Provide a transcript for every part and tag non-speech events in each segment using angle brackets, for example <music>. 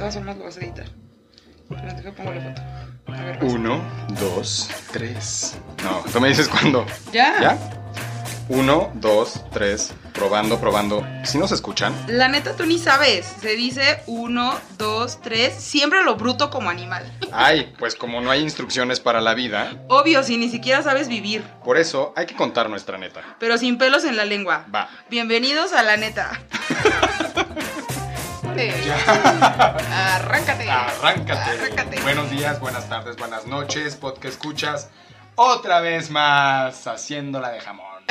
todas formas lo vas a editar. Pero deja pongo la foto. A ver. Uno, dos, tres. No, tú me dices cuándo. ¿Ya? ¿Ya? Uno, dos, tres. Probando, probando. ¿Sí nos escuchan? La neta, tú ni sabes. Se dice uno, dos, tres. Siempre lo bruto como animal. Ay, pues como no hay instrucciones para la vida, Obvio, si ni siquiera sabes vivir. por eso hay que contar nuestra neta. Pero sin pelos en la lengua. Va. Bienvenidos a la neta. <laughs> Arráncate. Arráncate. Arráncate. Buenos días, buenas tardes, buenas noches, podcast escuchas. Otra vez más haciéndola de jamón. <laughs>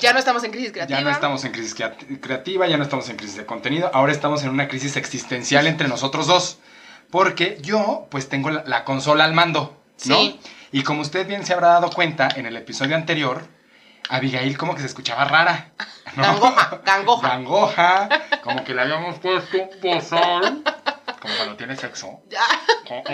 Ya no estamos en crisis creativa. Ya no estamos en crisis crea- creativa, ya no estamos en crisis de contenido, ahora estamos en una crisis existencial entre nosotros dos. Porque yo, pues, tengo la, la consola al mando, ¿no? Sí. Y como usted bien se habrá dado cuenta en el episodio anterior, Abigail como que se escuchaba rara. ¿no? Gangoja, <laughs> gangoja. Gangoja, como que le habíamos puesto un bozal, como cuando tiene sexo. Ya,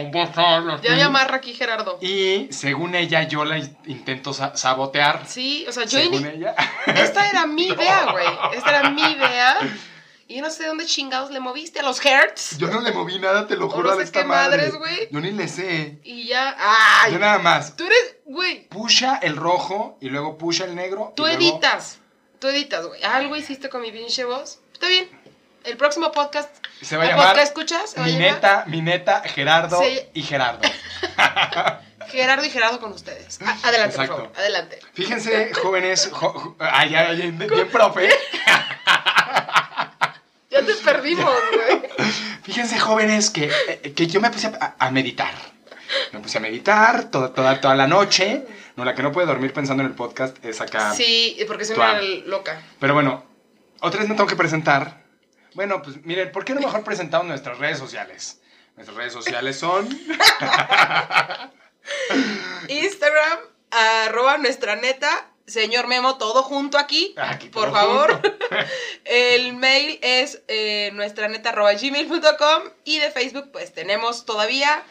Un bozal ya me amarra aquí Gerardo. Y según ella, yo la in- intento sa- sabotear. Sí, o sea, yo según ella. Esta era mi idea, güey. Esta era mi idea. Y yo no sé dónde chingados le moviste a los hertz. Yo no le moví nada, te lo juro no a sé esta qué madre. madres, güey. Yo ni le sé. Y ya. ¡Ay! Yo nada más. Tú eres, güey. Pusha el rojo y luego pusha el negro. y Tú luego- editas. Tú editas, güey. Algo hiciste con mi pinche voz. Está bien. El próximo podcast. Se va a ¿el llamar podcast escuchas? Se va a Mi llamar neta, mi neta, Gerardo Sí. y Gerardo. <laughs> Gerardo y Gerardo con ustedes. A- adelante, Exacto. por favor. Adelante. Fíjense, jóvenes. jo- jo- ay, ay, ay, bien profe. <laughs> Perdimos, güey. Fíjense, jóvenes, que, eh, que yo me puse a, a meditar. Me puse a meditar toda, toda, toda la noche. No, la que no puede dormir pensando en el podcast es acá. Sí, porque soy una loca. Pero bueno, otra vez me tengo que presentar. Bueno, pues miren, ¿por qué no mejor presentamos nuestras redes sociales? Nuestras redes sociales son. <laughs> Instagram, arroba nuestra neta, señor Memo, todo junto aquí, Aquí por favor. <laughs> El mail es eh, nuestra neta arroba gmail.com y de Facebook pues tenemos todavía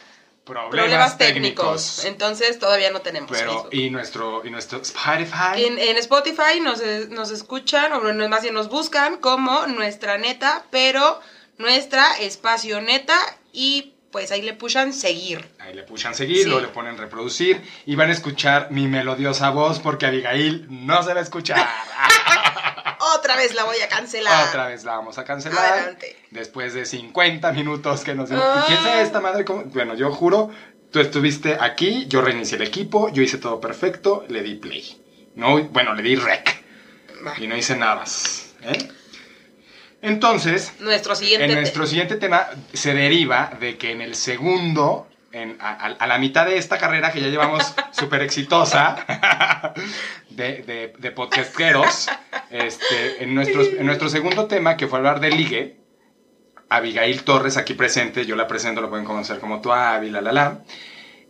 Problemas, problemas técnicos. técnicos. Entonces todavía no tenemos Pero, Facebook. y nuestro, y nuestro Spotify. En, en Spotify nos, nos escuchan, o más bien nos buscan como nuestra neta, pero nuestra espacio neta y pues ahí le pushan seguir. Ahí le pushan seguir, Sí. luego le ponen reproducir y van a escuchar mi melodiosa voz porque Abigail no se va a escuchar. <laughs> Otra vez la voy a cancelar. Otra vez la vamos a cancelar. Adelante. Después de 50 minutos que nos. Ah. ¿Y quién sabe esta madre? cómo? Bueno, yo juro, tú estuviste aquí, yo reinicié el equipo, yo hice todo perfecto, le di play. No, bueno, le di rec. Y no hice nada más. ¿eh? Entonces, Nuestro siguiente en nuestro siguiente tema se deriva de que en el segundo, en- a, a- a la mitad de esta carrera que ya llevamos <laughs> súper exitosa <laughs> de, de, de podcasteros, este, en, nuestros- en nuestro segundo tema, que fue hablar de ligue, Abigail Torres aquí presente, yo la presento, lo pueden conocer como tu Abby, la la la,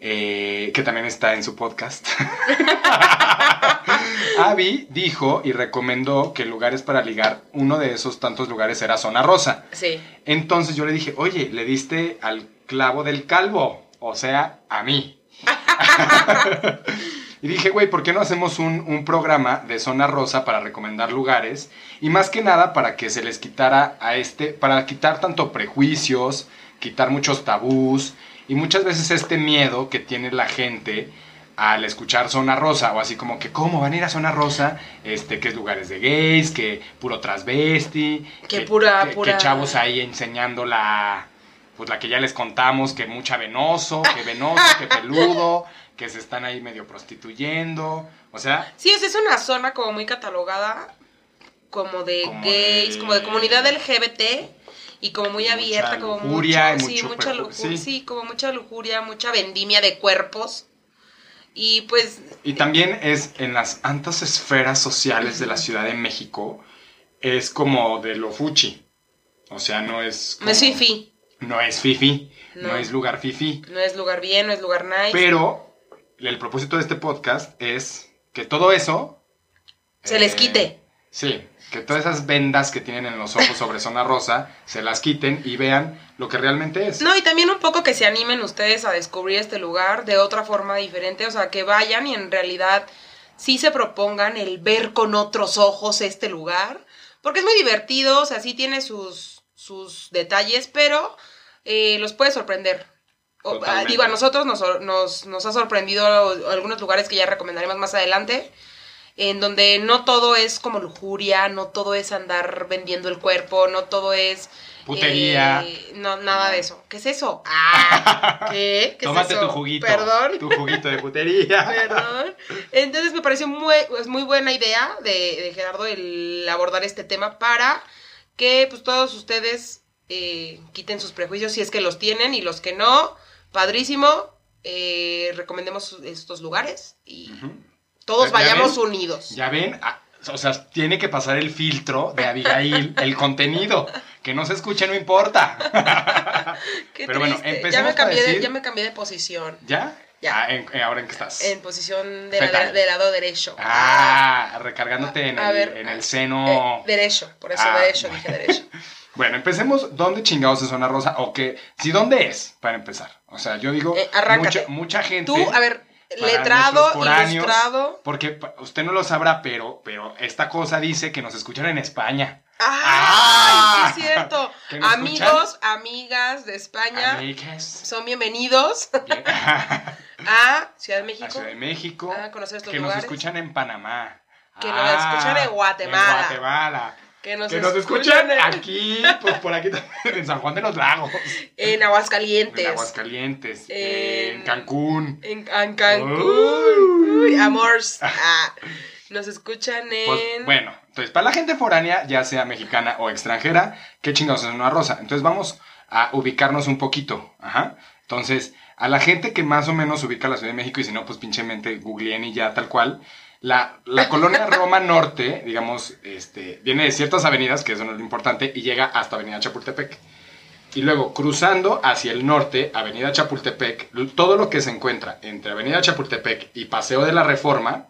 eh, que también está en su podcast. <laughs> Abby dijo y recomendó que lugares para ligar, uno de esos tantos lugares era Zona Rosa. Sí. Entonces yo le dije, oye, le diste al clavo del calvo, o sea, a mí. <laughs> y dije, güey, ¿por qué no hacemos un, un programa de Zona Rosa para recomendar lugares? Y más que nada para que se les quitara a este, para quitar tanto prejuicios, quitar muchos tabús y muchas veces este miedo que tiene la gente al escuchar Zona Rosa o así como que cómo van a ir a Zona Rosa, este que es lugares de gays, que puro transvesti, Que pura- que- que pura- chavos ahí enseñando la pues la que ya les contamos que mucha venoso, que venoso, que peludo, <laughs> que se están ahí medio prostituyendo, o sea, Sí, es una zona como muy catalogada como de Como gays, de- como de comunidad LGBT y como muy Mucha abierta, como lujuria mucho, y sí, mucho mucha lujuria, sí. sí, como mucha lujuria, mucha vendimia de cuerpos. Y pues y también es en las altas esferas sociales de la Ciudad de México es como de lo fuchi. O sea, no es no es fifi, No es fifi, no, No. es lugar fifi, no es lugar bien, no es lugar nice. pero el propósito de este podcast es que todo eso Se les eh, quite. Sí, que todas esas vendas que tienen en los ojos sobre zona rosa se las quiten y vean lo que realmente es. No, y también un poco que se animen ustedes a descubrir este lugar de otra forma diferente, o sea, que vayan y en realidad sí se propongan el ver con otros ojos este lugar, porque es muy divertido, o sea, sí tiene sus, sus detalles, pero eh, los puede sorprender. O, ah, digo, a nosotros nos, nos, nos ha sorprendido algunos lugares que ya recomendaremos más adelante, en donde no todo es como lujuria, no todo es andar vendiendo el cuerpo, no todo es... Putería. eh, no, nada de eso. ¿Qué es eso? <laughs> Ah, ¿qué? ¿Qué es Tómate eso? tu juguito. Perdón. Tu juguito de putería. Perdón. Entonces me pareció muy, es muy buena idea de, de Gerardo el abordar este tema para que pues todos ustedes eh, quiten sus prejuicios si es que los tienen y los que no, padrísimo. eh, recomendemos estos lugares y Ujú. Todos ¿Ya vayamos ven? unidos. Ya ven, Ah, o sea, tiene que pasar el filtro de Abigail, <laughs> el contenido. Que no se escuche, no importa. <laughs> Qué Pero bueno, triste. ya, empecemos me cambié de, ya me cambié de posición. ¿Ya? Ya. Ah, en- eh, ahora en qué estás. En posición de la- del lado derecho. Ah, recargándote en, A el, ver, en el Eh, seno. derecho, por eso Ah, derecho, bueno. dije derecho. <laughs> Bueno, empecemos. ¿Dónde chingados es Zona Rosa? O que, si dónde es, para empezar. O sea, yo digo, Eh, mucha, mucha gente. Tú, a ver, letrado, ilustrado. Porque usted no lo sabrá, pero, pero esta cosa dice que nos escuchan en España. ¡Ay, Ah. sí es cierto! <laughs> ¿Que nos Amigos, amigas de España, son bienvenidos Bien. <laughs> a Ciudad de A México. Ciudad de México. a conocer estos que nos lugares. escuchan en Panamá. Que nos escuchan en Guatemala. En Guatemala. Que nos, que nos escuchan en, aquí, pues por aquí también, en San Juan de los Lagos. en Aguascalientes. En Aguascalientes. En- En Cancún. En, en Cancún. Uy. Uy, amors. <laughs> Ah, nos escuchan en... Pues, bueno, entonces, para la gente foránea, ya sea mexicana o extranjera, ¿qué chingados es una rosa? Entonces, vamos a ubicarnos un poquito. Ajá. Entonces, a la gente que más o menos ubica la Ciudad de México, y si no, pues pinchemente googleen y ya tal cual. La, la colonia Roma Norte, digamos, este, viene de ciertas avenidas, que eso no es lo importante, y llega hasta Avenida Chapultepec. Y luego, cruzando hacia el norte, Avenida Chapultepec, todo lo que se encuentra entre Avenida Chapultepec y Paseo de la Reforma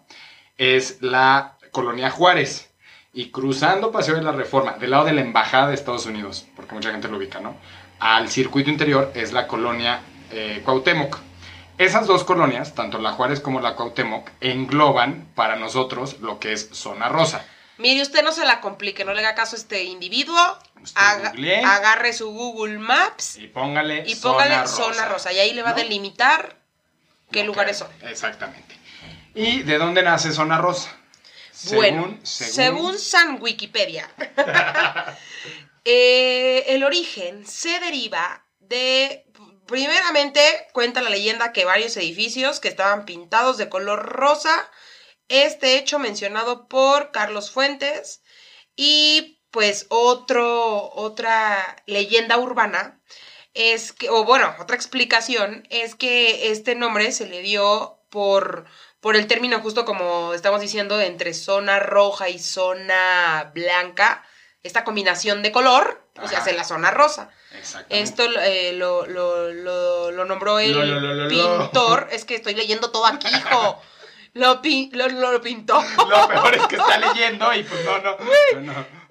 es la colonia Juárez. Y cruzando Paseo de la Reforma, del lado de la Embajada de Estados Unidos, porque mucha gente lo ubica, ¿no? Al circuito interior es la colonia eh, Cuauhtémoc. Esas dos colonias, tanto la Juárez como la Cuauhtémoc, engloban para nosotros lo que es zona rosa. Mire, usted no se la complique, no le haga caso a este individuo. Haga- agarre su Google Maps Y póngale, y póngale zona zona rosa. Y ahí le va a delimitar qué lugares son. Exactamente. ¿Y de dónde nace zona rosa? Bueno, según, San Wikipedia, <laughs> eh, el origen se deriva de, primeramente, cuenta la leyenda que varios edificios que estaban pintados de color rosa, este hecho mencionado por Carlos Fuentes, y pues otro, otra leyenda urbana es que, o bueno, otra explicación es que este nombre se le dio por, por el término justo como estamos diciendo entre zona roja y zona blanca, esta combinación de color, o sea, Ajá. hace la zona rosa. Esto eh, lo, lo, lo, lo nombró el Lo, pintor, es que estoy leyendo todo aquí, hijo. <laughs> Lo, pin- lo, pintó. Lo peor es que está leyendo y pues no, no.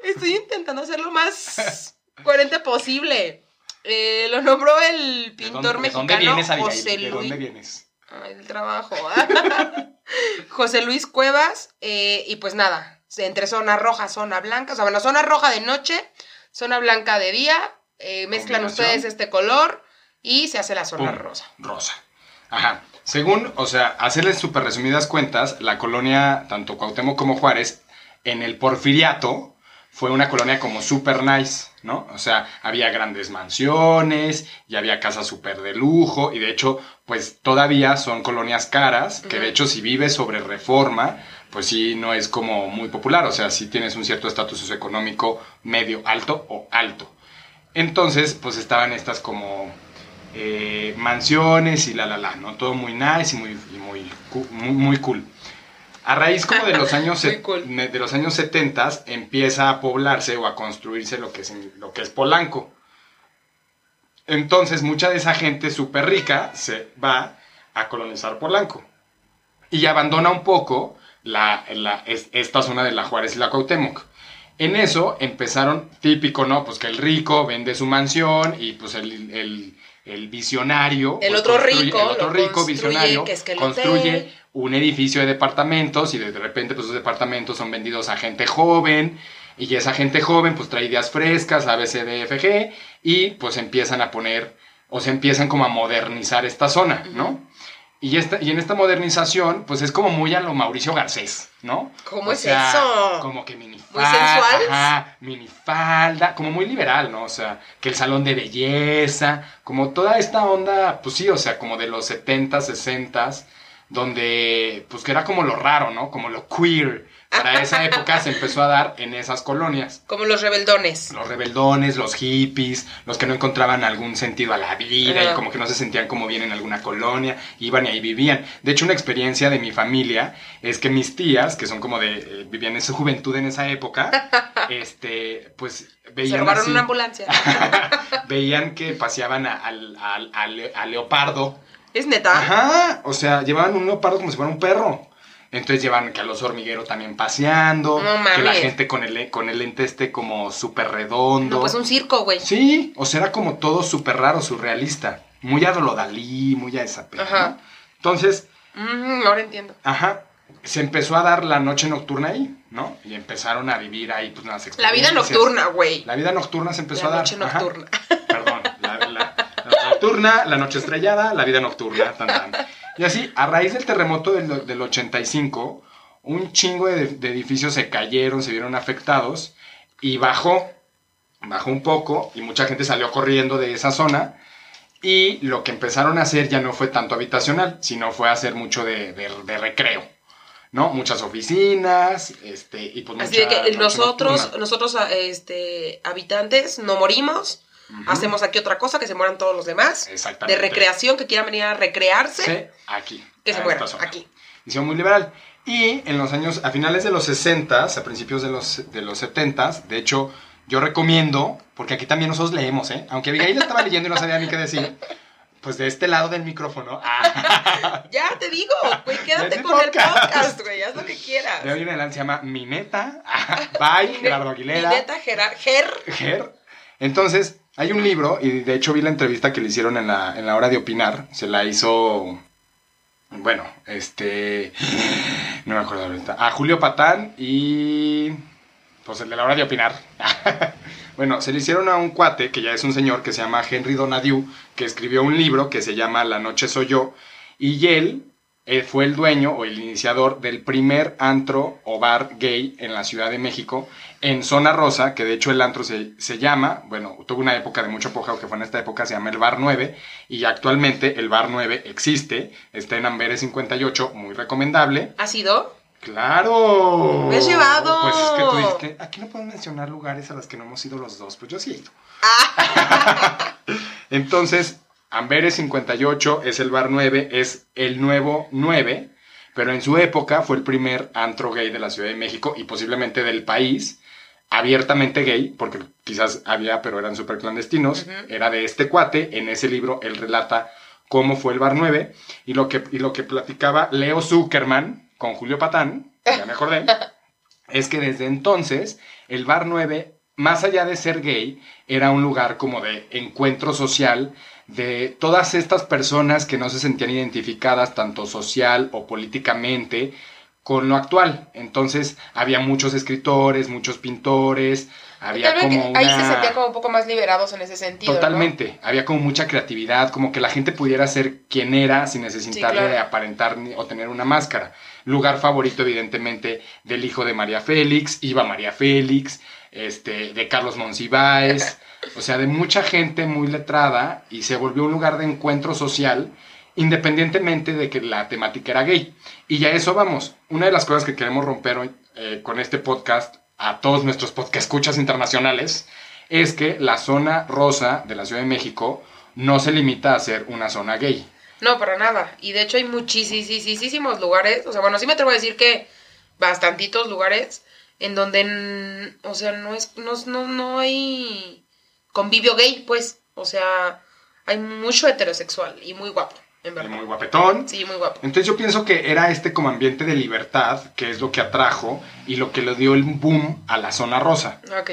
Estoy intentando hacer lo más coherente posible. Eh, lo nombró el ¿De pintor de mexicano dónde vienes, Abigail? José ¿De Luis. dónde vienes? Ay, del trabajo. <laughs> José Luis Cuevas. eh, y pues nada, entre zona roja, zona blanca. O sea, bueno, zona roja de noche, zona blanca de día. eh, mezclan ustedes este color y se hace la zona Pum, rosa. Rosa. Ajá. Según, o sea, hacerles súper resumidas cuentas, la colonia, tanto Cuauhtémoc como Juárez, en el Porfiriato, fue una colonia como super nice, ¿no? O sea, había grandes mansiones y había casas súper de lujo y de hecho, pues todavía son colonias caras, que de hecho si vives sobre reforma, pues sí, no es como muy popular, o sea, sí tienes un cierto estatus socioeconómico medio alto o alto. Entonces, pues estaban estas como eh, mansiones y la la la, ¿no? Todo muy nice y muy, y muy, muy, muy cool. A raíz como de los <laughs> años, cool. de los años 70 empieza a poblarse o a construirse lo que es, lo que es Polanco. Entonces mucha de esa gente súper rica se va a colonizar Polanco y abandona un poco la, la- es- esta zona de la Juárez y la Cuauhtémoc. En eso empezaron, típico, ¿no? Pues que el rico vende su mansión y pues el, el- el visionario. El pues, otro rico El otro rico visionario que es que construye hotel. un edificio de departamentos y de repente pues esos departamentos son vendidos a gente joven Y esa gente joven pues trae ideas frescas, ABCDFG, y pues empiezan a poner, o se empiezan como a modernizar esta zona, ¿no? Y, esta, y en esta modernización, pues es como muy a lo Mauricio Garcés, ¿no? ¿Cómo O es sea, eso? Como que minifalda. ¿Muy sensual? Ajá, minifalda, como muy liberal, ¿no? O sea, que el salón de belleza, como toda esta onda, pues sí, o sea, como de los 70, 60, donde, pues que era como lo raro, ¿no? Como lo queer. Para esa época se empezó a dar en esas colonias. Como los rebeldones. Los rebeldones, los hippies, los que no encontraban algún sentido a la vida y como que no se sentían como bien en alguna colonia, iban y ahí vivían. De hecho, una experiencia de mi familia es que mis tías, que son como de, eh, vivían en su juventud en esa época, <laughs> este, pues Se veían robaron así- una ambulancia. <laughs> <laughs> veían que paseaban a, al- al- al leopardo. ¿Es neta? Ajá, o sea, llevaban un leopardo como si fuera un perro. Entonces llevan que a los hormigueros también paseando, No que la mames. gente con el, con el lente este como súper redondo. No, pues un circo, güey. Sí, o sea, era como todo súper raro, surrealista. Muy a Dalí, muy a esa pena, Ajá. ¿no? Entonces, Mm, ahora entiendo. ajá, se empezó a dar la noche nocturna ahí, ¿no? Y empezaron a vivir ahí, pues, unas La vida experiencias. nocturna, güey. La vida nocturna se empezó La a dar. noche ajá. nocturna. Perdón, la, la- la nocturna, la noche estrellada, la vida nocturna. tan, tan. Y así, a raíz del terremoto del, del 85, un chingo de, de edificios se cayeron, se vieron afectados y bajó, bajó un poco y mucha gente salió corriendo de esa zona. Y lo que empezaron a hacer ya no fue tanto habitacional, sino fue hacer mucho de, de- de recreo. ¿No? Muchas oficinas, este, y pues Así de mucha que noche nosotros, nocturna. nosotros este, habitantes, no morimos. Ujú. Hacemos aquí otra cosa, que se mueran todos los demás. Exactamente. De recreación, que quieran venir a recrearse, Sí, aquí. que se mueran aquí. Visión muy liberal. Y en los años, a finales de los 60, a principios de los, de los 70, de hecho, yo recomiendo, porque aquí también nosotros leemos, ¿eh? Aunque Abigail estaba leyendo y no sabía ni qué decir, pues de este lado del micrófono, ah, <laughs> Ya te digo, güey, <laughs> quédate con el podcast. podcast, güey, haz lo que quieras. de hoy en adelante se llama Mineta, ah, <laughs> by Gerardo Aguilera. Mineta, Gerar, Ger. Ger. Entonces, hay un libro, y de hecho vi la entrevista que le hicieron en la, en la hora de opinar. Se la hizo. Bueno, este. <gasps> No me acuerdo ahorita. A Julio Patán y. Pues el de la hora de opinar. <laughs> bueno, se le hicieron a un cuate, que ya es un señor, que se llama Henry Donadieu, que escribió un libro que se llama La Noche Soy Yo. Y él eh, fue el dueño o el iniciador del primer antro o bar gay en la Ciudad de México, en Zona Rosa, que de hecho el antro se, se llama, bueno, tuvo una época de mucho apogeo que fue en esta época, se llama el Bar 9, y actualmente el Bar 9 existe, está en Amberes 58, muy recomendable. ¿Ha sido? ¡Claro! Me has llevado. Pues es que tú dijiste, aquí no podemos mencionar lugares a los que no hemos ido los dos, pues yo sí he ido. Ah. <laughs> Entonces, Amberes 58 es el bar 9, es el nuevo 9, pero en su época fue el primer antro gay de la Ciudad de México y posiblemente del país, abiertamente gay, porque quizás había, pero eran súper clandestinos, era de este cuate, en ese libro él relata cómo fue el bar 9 y lo que, y lo que platicaba Leo Zuckerman con Julio Patán, ya me acordé, <laughs> es que desde entonces el bar 9, más allá de ser gay, era un lugar como de encuentro social de todas estas personas que no se sentían identificadas tanto social o políticamente con lo actual. Entonces había muchos escritores, muchos pintores, había como ahí se sentían como un poco más liberados en ese sentido. ¿no? Totalmente, había como mucha creatividad, como que la gente pudiera ser quien era sin necesitarle claro. de aparentar ni- o tener una máscara. Lugar favorito, evidentemente, del hijo de María Félix, iba María Félix, este, de Carlos Monsiváis, <laughs> o sea, de mucha gente muy letrada y se volvió un lugar de encuentro social independientemente de que la temática era gay. Y ya eso vamos. Una de las cosas que queremos romper hoy eh, con este podcast a todos nuestros podcast escuchas internacionales es que la zona rosa de la Ciudad de México no se limita a ser una zona gay. No, para nada. Y de hecho hay muchísimos lugares, o sea, bueno, sí me atrevo a decir que bastantitos lugares en donde, o sea, no es, no, no, no hay convivio gay, pues, o sea, hay mucho heterosexual y muy guapo, en Y verdad. muy guapetón. Sí, muy guapo. Entonces yo pienso que era este como ambiente de libertad que es lo que atrajo y lo que le dio el boom a la zona rosa. Ok.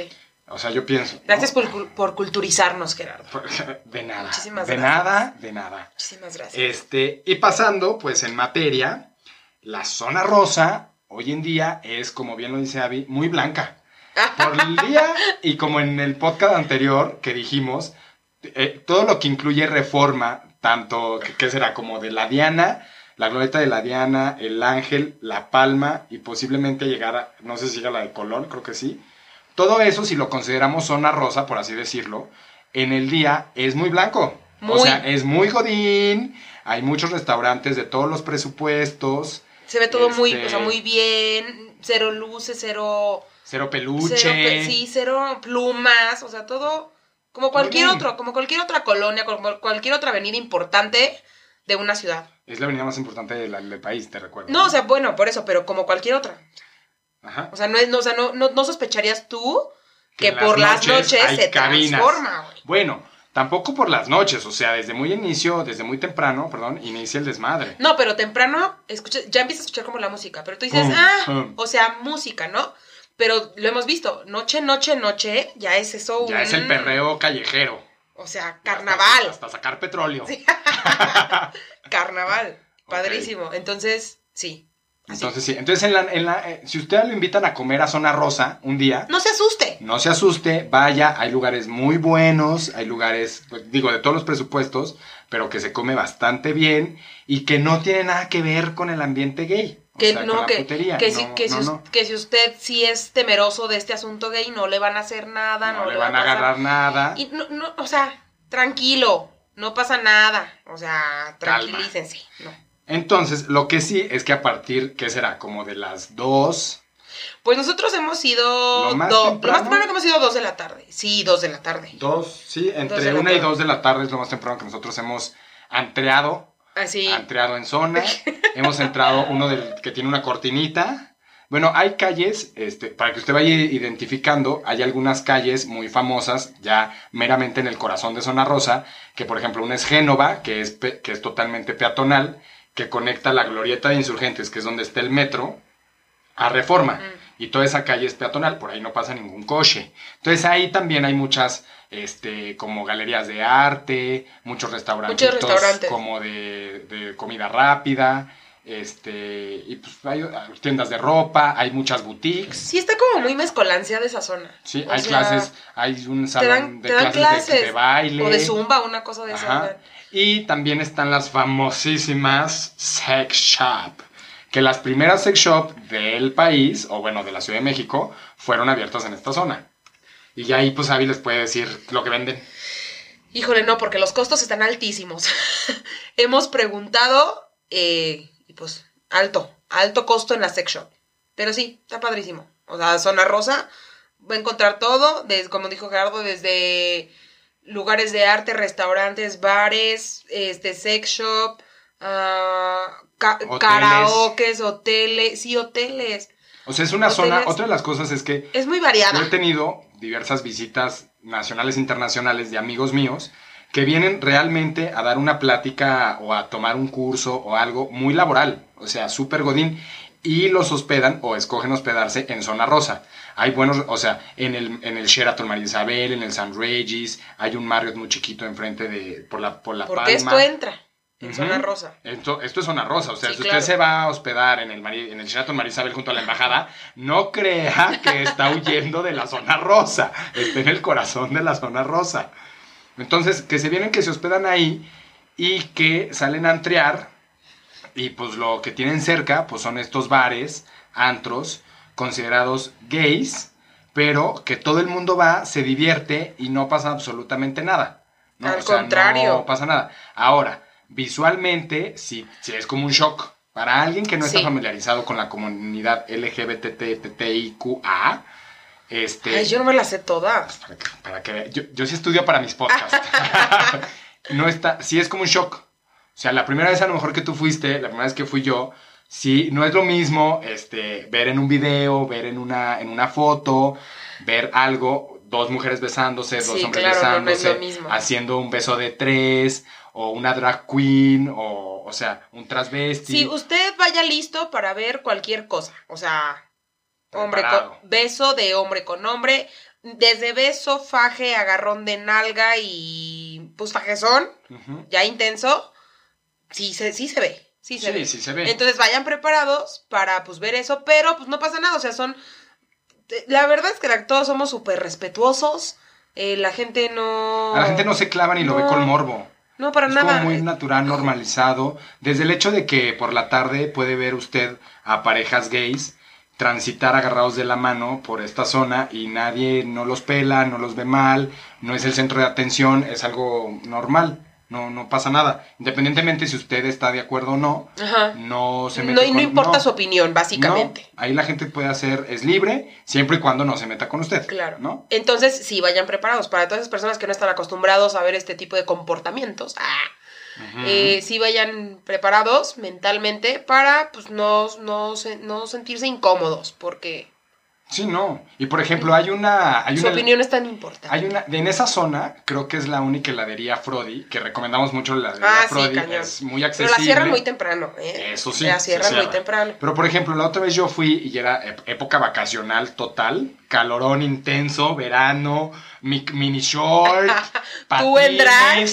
O sea, yo pienso... ¿no? Gracias por, cul- por culturizarnos, Gerardo. <laughs> De nada. Muchísimas de gracias. nada, de nada. Muchísimas gracias. Este, y pasando, pues en materia, la zona rosa hoy en día es, como bien lo dice Abby, muy blanca. Por el día y como en el podcast anterior que dijimos, eh, todo lo que incluye reforma, tanto, ¿qué será? Como de la Diana, la glorieta de la Diana, el Ángel, la Palma y posiblemente llegar a, no sé si llega la de Colón, creo que sí. Todo eso, si lo consideramos zona rosa, por así decirlo, en el día es muy blanco. O sea, es muy godín, hay muchos restaurantes de todos los presupuestos, Se ve todo muy, Este- o sea, muy bien, cero luces, cero... cero peluche. cero pe- sí, cero plumas, o sea, todo como cualquier otro, como cualquier otra colonia, como cualquier otra avenida importante de una ciudad. Es la avenida más importante del país, te recuerdo. No, o sea, bueno, por eso, pero como cualquier otra. Ajá. O sea, no, es, no, o sea, no, no, no sospecharías tú que, por las noches, se cabinas. transforma, güey. Bueno, tampoco por las noches, o sea, desde muy inicio, desde muy temprano, perdón, inicia el desmadre. No, pero temprano escucha, ya empiezas a escuchar como la música, pero tú dices, Pum, ah, pum. o sea, música, ¿no? Pero lo hemos visto, noche, noche, noche, ya es eso Ya es el perreo callejero. O sea, carnaval. Hasta, hasta sacar petróleo. Sí. <laughs> Carnaval. Padrísimo. Entonces, sí. así. Entonces sí, entonces en la, en la- eh, si usted lo invitan a comer a Zona Rosa un día, No se asuste. no se asuste, vaya, hay lugares muy buenos, hay lugares, pues, digo, de todos los presupuestos, pero que se come bastante bien y que no tiene nada que ver con el ambiente gay. O Que con no, la que, putería. que, No, si, que, no, si, no. que si usted sí es temeroso de este asunto gay, no le van a hacer nada, no, no le van a pasar- agarrar nada. Y no, no, o sea, tranquilo, no pasa nada. O sea, tranquilícense. Entonces, lo que sí es que a partir, ¿qué será? Como de las 2. Pues nosotros hemos ido. Lo más do- temprano. lo más temprano que hemos ido dos de la tarde. Sí, dos de la tarde. 2, sí, entre Dos 1 y. 2 de la tarde es lo más temprano que nosotros hemos antreado. Así. Antreado en zona. <laughs> hemos entrado uno del que tiene una cortinita. Bueno, hay calles, este, para que usted vaya identificando, hay algunas calles muy famosas, ya meramente en el corazón de Zona Rosa, que por ejemplo una es Génova, que es, pe- que es totalmente peatonal, que conecta la glorieta de insurgentes, que es donde está el metro, a Reforma. Mm. Y toda esa calle es peatonal, por ahí no pasa ningún coche. Entonces ahí también hay muchas, este, como galerías de arte, muchos restaurantes. restaurantes. Como de, de comida rápida, este, y pues hay tiendas de ropa, hay muchas boutiques. Sí, está como muy mezcolancia de esa zona. Sí, O hay sea, clases, hay un salón dan, de clases, de-. De, baile. O de zumba, una cosa de esa. Y también están las famosísimas sex shop. Que las primeras sex shop del país, o bueno, de la Ciudad de México, fueron abiertas en esta zona. Y ya ahí, pues, Avi les puede decir lo que venden. Híjole, no, porque los costos están altísimos. <laughs> Hemos preguntado, eh, y pues, alto, alto costo en la sex shop. Pero sí, está padrísimo. O sea, zona rosa, va a encontrar todo, desde, como dijo Gerardo, desde lugares de arte, restaurantes, bares, este, sex shop, ah, ca- Hoteles. karaokes, hoteles, sí, hoteles. O sea, es una Hoteles. zona. Otra de las cosas es que Es muy yo variada. he tenido diversas visitas nacionales e internacionales de amigos míos que vienen realmente a dar una plática o a tomar un curso o algo muy laboral, o sea, súper godín, y los hospedan o escogen hospedarse en zona rosa. Hay buenos, o sea, en el, en el Sheraton María Isabel, en el San Regis, hay un Marriott muy chiquito enfrente de, por la, por la Porque Palma. esto entra en Ujú. zona rosa. Esto, esto es zona rosa, o sea, Sí, si claro. usted se va a hospedar en el, Mari- en el Sheraton María Isabel junto a la embajada, no crea que está huyendo de la zona rosa, está en el corazón de la zona rosa. Entonces, que se vienen, que se hospedan ahí y que salen a antrear y pues lo que tienen cerca pues son estos bares, antros, considerados gays, pero que todo el mundo va, se divierte y no pasa absolutamente nada. ¿no? Al O sea, contrario. No pasa nada. Ahora, visualmente, sí, sí es como un shock. Para alguien que no está Sí. familiarizado con la comunidad LGBTTIQA, este... Ay, yo no me las sé todas. para que, para que yo, yo sí estudio para mis podcasts. <laughs> <laughs> no está, sí es como un shock. O sea, la primera vez a lo mejor que tú fuiste, la primera vez que fui yo, sí, no es lo mismo este, ver en un video, ver en una, en una foto, ver algo, dos mujeres besándose, dos Sí, hombres claro, no besándose, mismo. haciendo un beso de tres, o una drag queen, o, o sea, un transvesti. Si usted vaya listo para ver cualquier cosa, o sea, hombre Preparado. con, beso de hombre con hombre, desde beso, faje, agarrón de nalga y pues fajezón, Ujú. ya intenso, sí se, sí se ve, sí se Sí, ve. sí se ve. Entonces vayan preparados para pues ver eso, pero pues no pasa nada, o sea, son la verdad es que todos somos súper respetuosos. eh, la gente no. A la gente no se clava ni lo ve con morbo. No, para es nada. como muy natural, normalizado. Desde el hecho de que por la tarde puede ver usted a parejas gays transitar agarrados de la mano por esta zona y nadie no los pela, no los ve mal, no es el centro de atención, es algo normal, no, no pasa nada. Independientemente si usted está de acuerdo o no, Ajá. no se No, mete y no con- importa no. su opinión, básicamente. No, ahí la gente puede hacer, es libre, siempre y cuando no se meta con usted. Claro. ¿No? Entonces, sí, vayan preparados. Para todas esas personas que no están acostumbrados a ver este tipo de comportamientos, ah, eh, sí vayan preparados mentalmente para pues no, no, no sentirse incómodos, porque Sí, no. Y por ejemplo, hay una... Hay su una opinión es tan importante. Hay una, en esa zona, creo que es la única heladería Frodi, que recomendamos mucho la heladería Ah, sí, Frodi, cañón. es muy Pero accesible. la cierran muy temprano, ¿eh? Eso sí, La cierran muy cierra. temprano. Pero por ejemplo, la otra vez yo fui y era época vacacional total, calorón intenso, verano, mi mini short, <laughs> Tú en drag.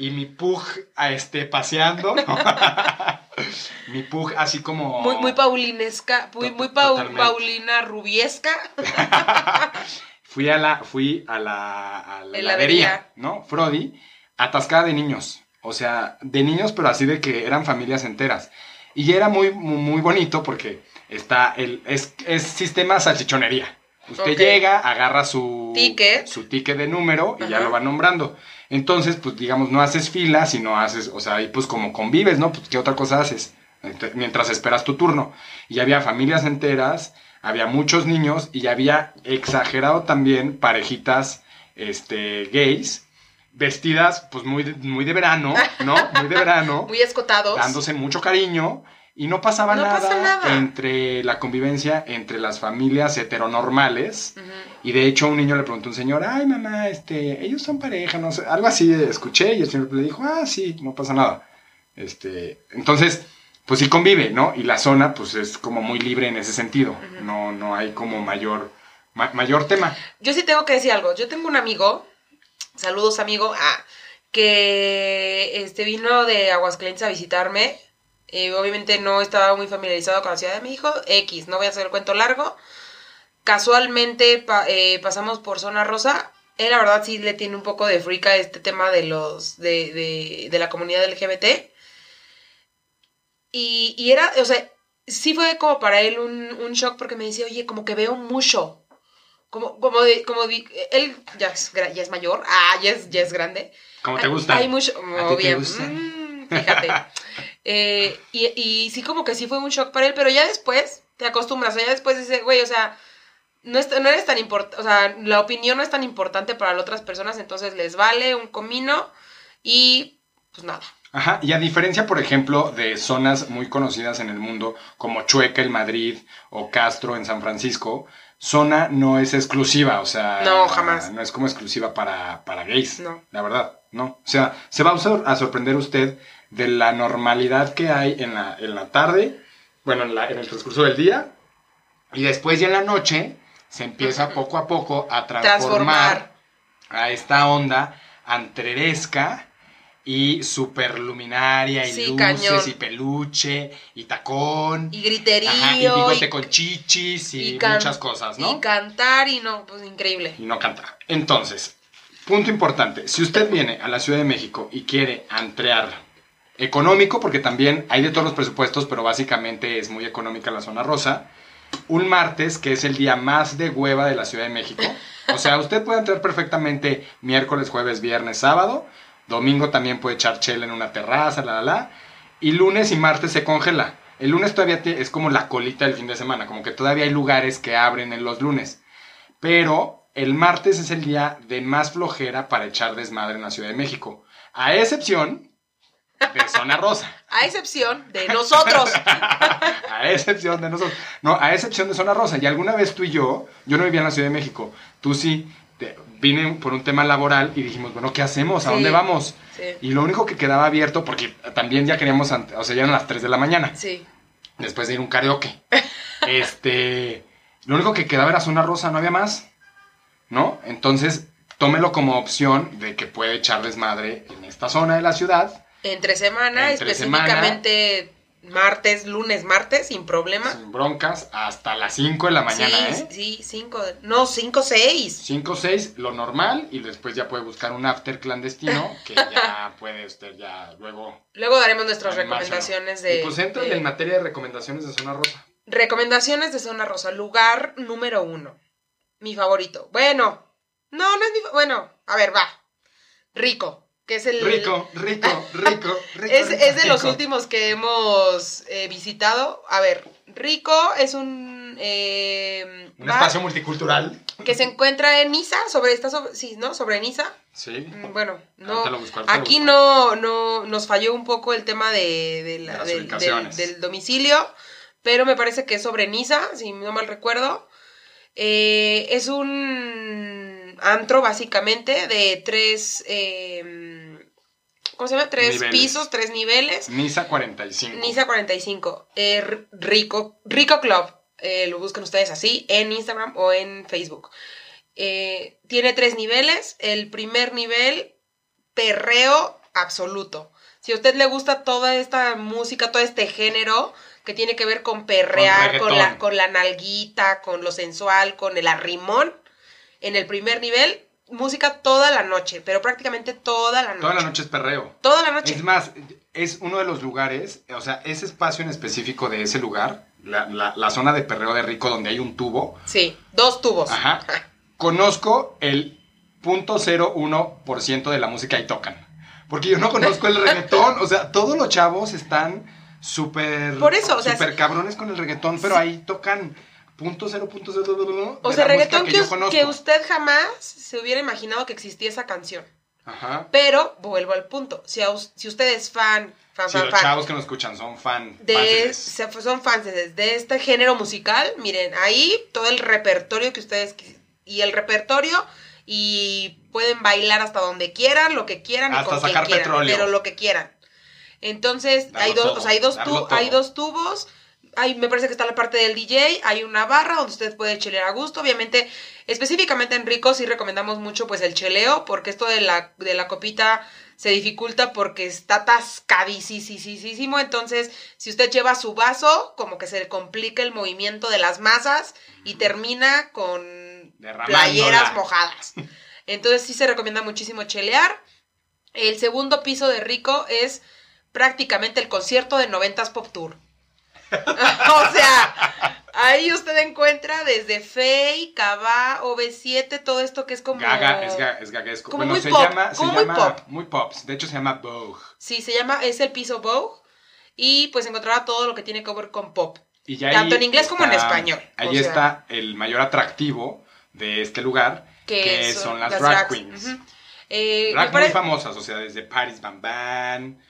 Y mi pug a este paseando. <laughs> mi pug así como Muy, muy paulinesca, muy, pau- paulina rubiesca. <laughs> fui a la, fui a la, a la Heladería. ¿no? Frodi, atascada de niños. O sea, de niños, pero así de que eran familias enteras. Y era muy, muy, muy bonito porque está el, es, es sistema salchichonería. Usted llega, agarra su Ticket. su ticket de número y ya lo va nombrando. Entonces, pues digamos, no haces fila, sino haces, o sea, ahí pues como convives, ¿no? Pues qué otra cosa haces Ent- mientras esperas tu turno. Y había familias enteras, había muchos niños y había exagerado también parejitas este gays vestidas pues muy de, muy de verano, ¿no? Muy de verano, <laughs> Muy escotados. dándose mucho cariño y no pasaba No nada, entre la convivencia entre las familias heteronormales. Ujú. Y de hecho un niño le preguntó a un señor, ay mamá, este, ellos son pareja, no sé, algo así escuché y el señor le dijo, ah, sí, no pasa nada. Este, entonces, pues sí convive, ¿no? Y la zona, pues es como muy libre en ese sentido, no, no hay como mayor, ma- mayor tema. Yo sí tengo que decir algo. Yo tengo un amigo, saludos amigo, ah, que este vino de Aguascalientes a visitarme. Eh, obviamente no estaba muy familiarizado con la ciudad de mi hijo. X, no voy a hacer el cuento largo. Casualmente pa- eh, pasamos por Zona Rosa. Él la verdad sí le tiene un poco de frica este tema de los de, de, de la comunidad LGBT. Y, y era, o sea, sí fue como para él un, un shock porque me decía, oye, como que veo mucho. Como, como, de, como di- él ya es, ya es mayor, ah, ya es, ya es grande. Como te gusta. Hay mucho, ¿A ti te bien, gustan? mm, fíjate. <laughs> Eh, y, y sí como que sí fue un shock para él, pero ya después te acostumbras, o sea, ya después dices, güey, o sea, no, es- no eres tan importante, o sea, la opinión no es tan importante para las otras personas, entonces les vale un comino y pues nada. Ajá, y a diferencia, por ejemplo, de zonas muy conocidas en el mundo, como Chueca en Madrid o Castro en San Francisco, zona no es exclusiva, o sea... No, jamás. No es como exclusiva para, para gays, No. la verdad, ¿no? O sea, se va a sorprender usted de la normalidad que hay en la, en la tarde, bueno, en, la- en el transcurso del día, y después ya en la noche se empieza poco a poco a transformar Transformar. a esta onda antreresca y superluminaria y Sí, luces cañón. y peluche y tacón Y griterío. ajá, y bigote y- con chichis y, muchas cosas, ¿no? Y cantar y no, pues increíble. Y no cantar. Entonces, punto importante, si usted viene a la Ciudad de México y quiere antrear económico, porque también hay de todos los presupuestos, pero básicamente es muy económica la zona rosa, un martes, que es el día más de hueva de la Ciudad de México. O sea, usted puede entrar perfectamente miércoles, jueves, viernes, sábado. Domingo también puede echar chela en una terraza, la, la, la. Y lunes y martes se congela. El lunes todavía es como la colita del fin de semana, como que todavía hay lugares que abren en los lunes. Pero el martes es el día de más flojera para echar desmadre en la Ciudad de México. A excepción de Zona Rosa. A excepción de nosotros. <laughs> A excepción de nosotros. No, a excepción de Zona Rosa. Y alguna vez tú y yo, yo no vivía en la Ciudad de México, tú sí, te- vine por un tema laboral y dijimos, bueno, ¿qué hacemos? ¿A Sí. dónde vamos? Sí. Y lo único que quedaba abierto, porque también ya queríamos, o sea, ya eran las 3 de la mañana, Sí. después de ir a un karaoke. <laughs> este, lo único que quedaba era Zona Rosa, no había más, ¿no? Entonces, tómelo como opción de que puede echar desmadre en esta zona de la ciudad. Entre semana, Entre semana. específicamente martes, lunes, martes, sin problema. Sin broncas, hasta las 5 de la mañana, sí, ¿eh? sí, cinco, no, cinco, seis. 5 6, lo normal, y después ya puede buscar un after clandestino, <laughs> que ya puede usted ya luego... Luego daremos nuestras recomendaciones de... Y pues entra de- en materia de recomendaciones de Zona Rosa. Recomendaciones de Zona Rosa. Lugar número uno. Mi favorito. Bueno, no, no es mi Bueno, a ver, va. Rico, que es el... Rico, rico, <laughs> rico, rico. Es, rico, es de los últimos que hemos eh, visitado. A ver, Rico es un... eh, Un espacio multicultural. que se encuentra en Niza, sobre esta, sobre, sí, ¿no? Sobre Niza. Sí. Mm, Bueno, no. Busco, Aquí no, no, nos falló un poco el tema de, de la- De las del- del- del domicilio, pero me parece que es sobre Niza, si no mal recuerdo. Eh, es un antro, básicamente, de tres, eh, ¿cómo se llama? Tres Niveles. pisos, tres niveles. Nisa 45. Niza 45. eh, R- Rico, Rico Club. eh, lo buscan ustedes así en Instagram o en Facebook. Eh, tiene tres niveles. El primer nivel, perreo absoluto. Si a usted le gusta toda esta música, todo este género que tiene que ver con perrear, con, la, con la nalguita, con lo sensual, con el arrimón, en el primer nivel, música toda la noche, pero prácticamente toda la noche. Toda la noche es perreo. Toda la noche. Es más, es uno de los lugares, o sea, ese espacio en específico de ese lugar, la, la- la zona de perreo de Rico donde hay un tubo, Sí, dos tubos. ajá, conozco el 0.01% de la música y tocan. Porque yo no conozco el reggaetón, o sea, todos los chavos están súper Por eso, o sea, súper cabrones con el reggaetón, pero ahí tocan punto cero punto cero O de sea, la música reggaetón que, yo que usted jamás se hubiera imaginado que existía esa canción. Ajá. Pero, vuelvo al punto, si, a si usted es fan, fan, Si fan, los fan, chavos que nos escuchan son fan, de, son fans de, este género musical, miren, ahí todo el repertorio que ustedes, y el repertorio, y pueden bailar hasta donde quieran, lo que quieran, y Hasta con quien sacar quieran, petróleo. pero lo que quieran. Entonces, Darlo hay dos, todo, o sea, hay dos, tu- hay dos tubos, hay, me parece que está la parte del DJ, hay una barra donde usted puede chelear a gusto, obviamente, específicamente en Rico sí recomendamos mucho pues el cheleo, porque esto de la, de la copita se dificulta porque está atascadísimo, entonces si usted lleva su vaso, como que se le complica el movimiento de las masas y termina con playeras mojadas. Entonces sí se recomienda muchísimo chelear. El segundo piso de Rico es prácticamente el concierto de 90s Pop Tour. <laughs> o sea, ahí usted encuentra desde Fey, Cabá, OV7, todo esto que es como... Gaga, es, ga- es gaguesco. como bueno, muy se pop, llama, se muy llama pop. muy pops. De hecho, se llama Vogue. Sí, se llama, es el piso Vogue. Y pues encontrará todo lo que tiene que ver con pop. Y ya Tanto en inglés como en español, Ahí o sea. está el mayor atractivo de este lugar, que, son, las, drag drags. queens. Eh, Drag me pare- muy famosas, o sea, desde Paris Van Van.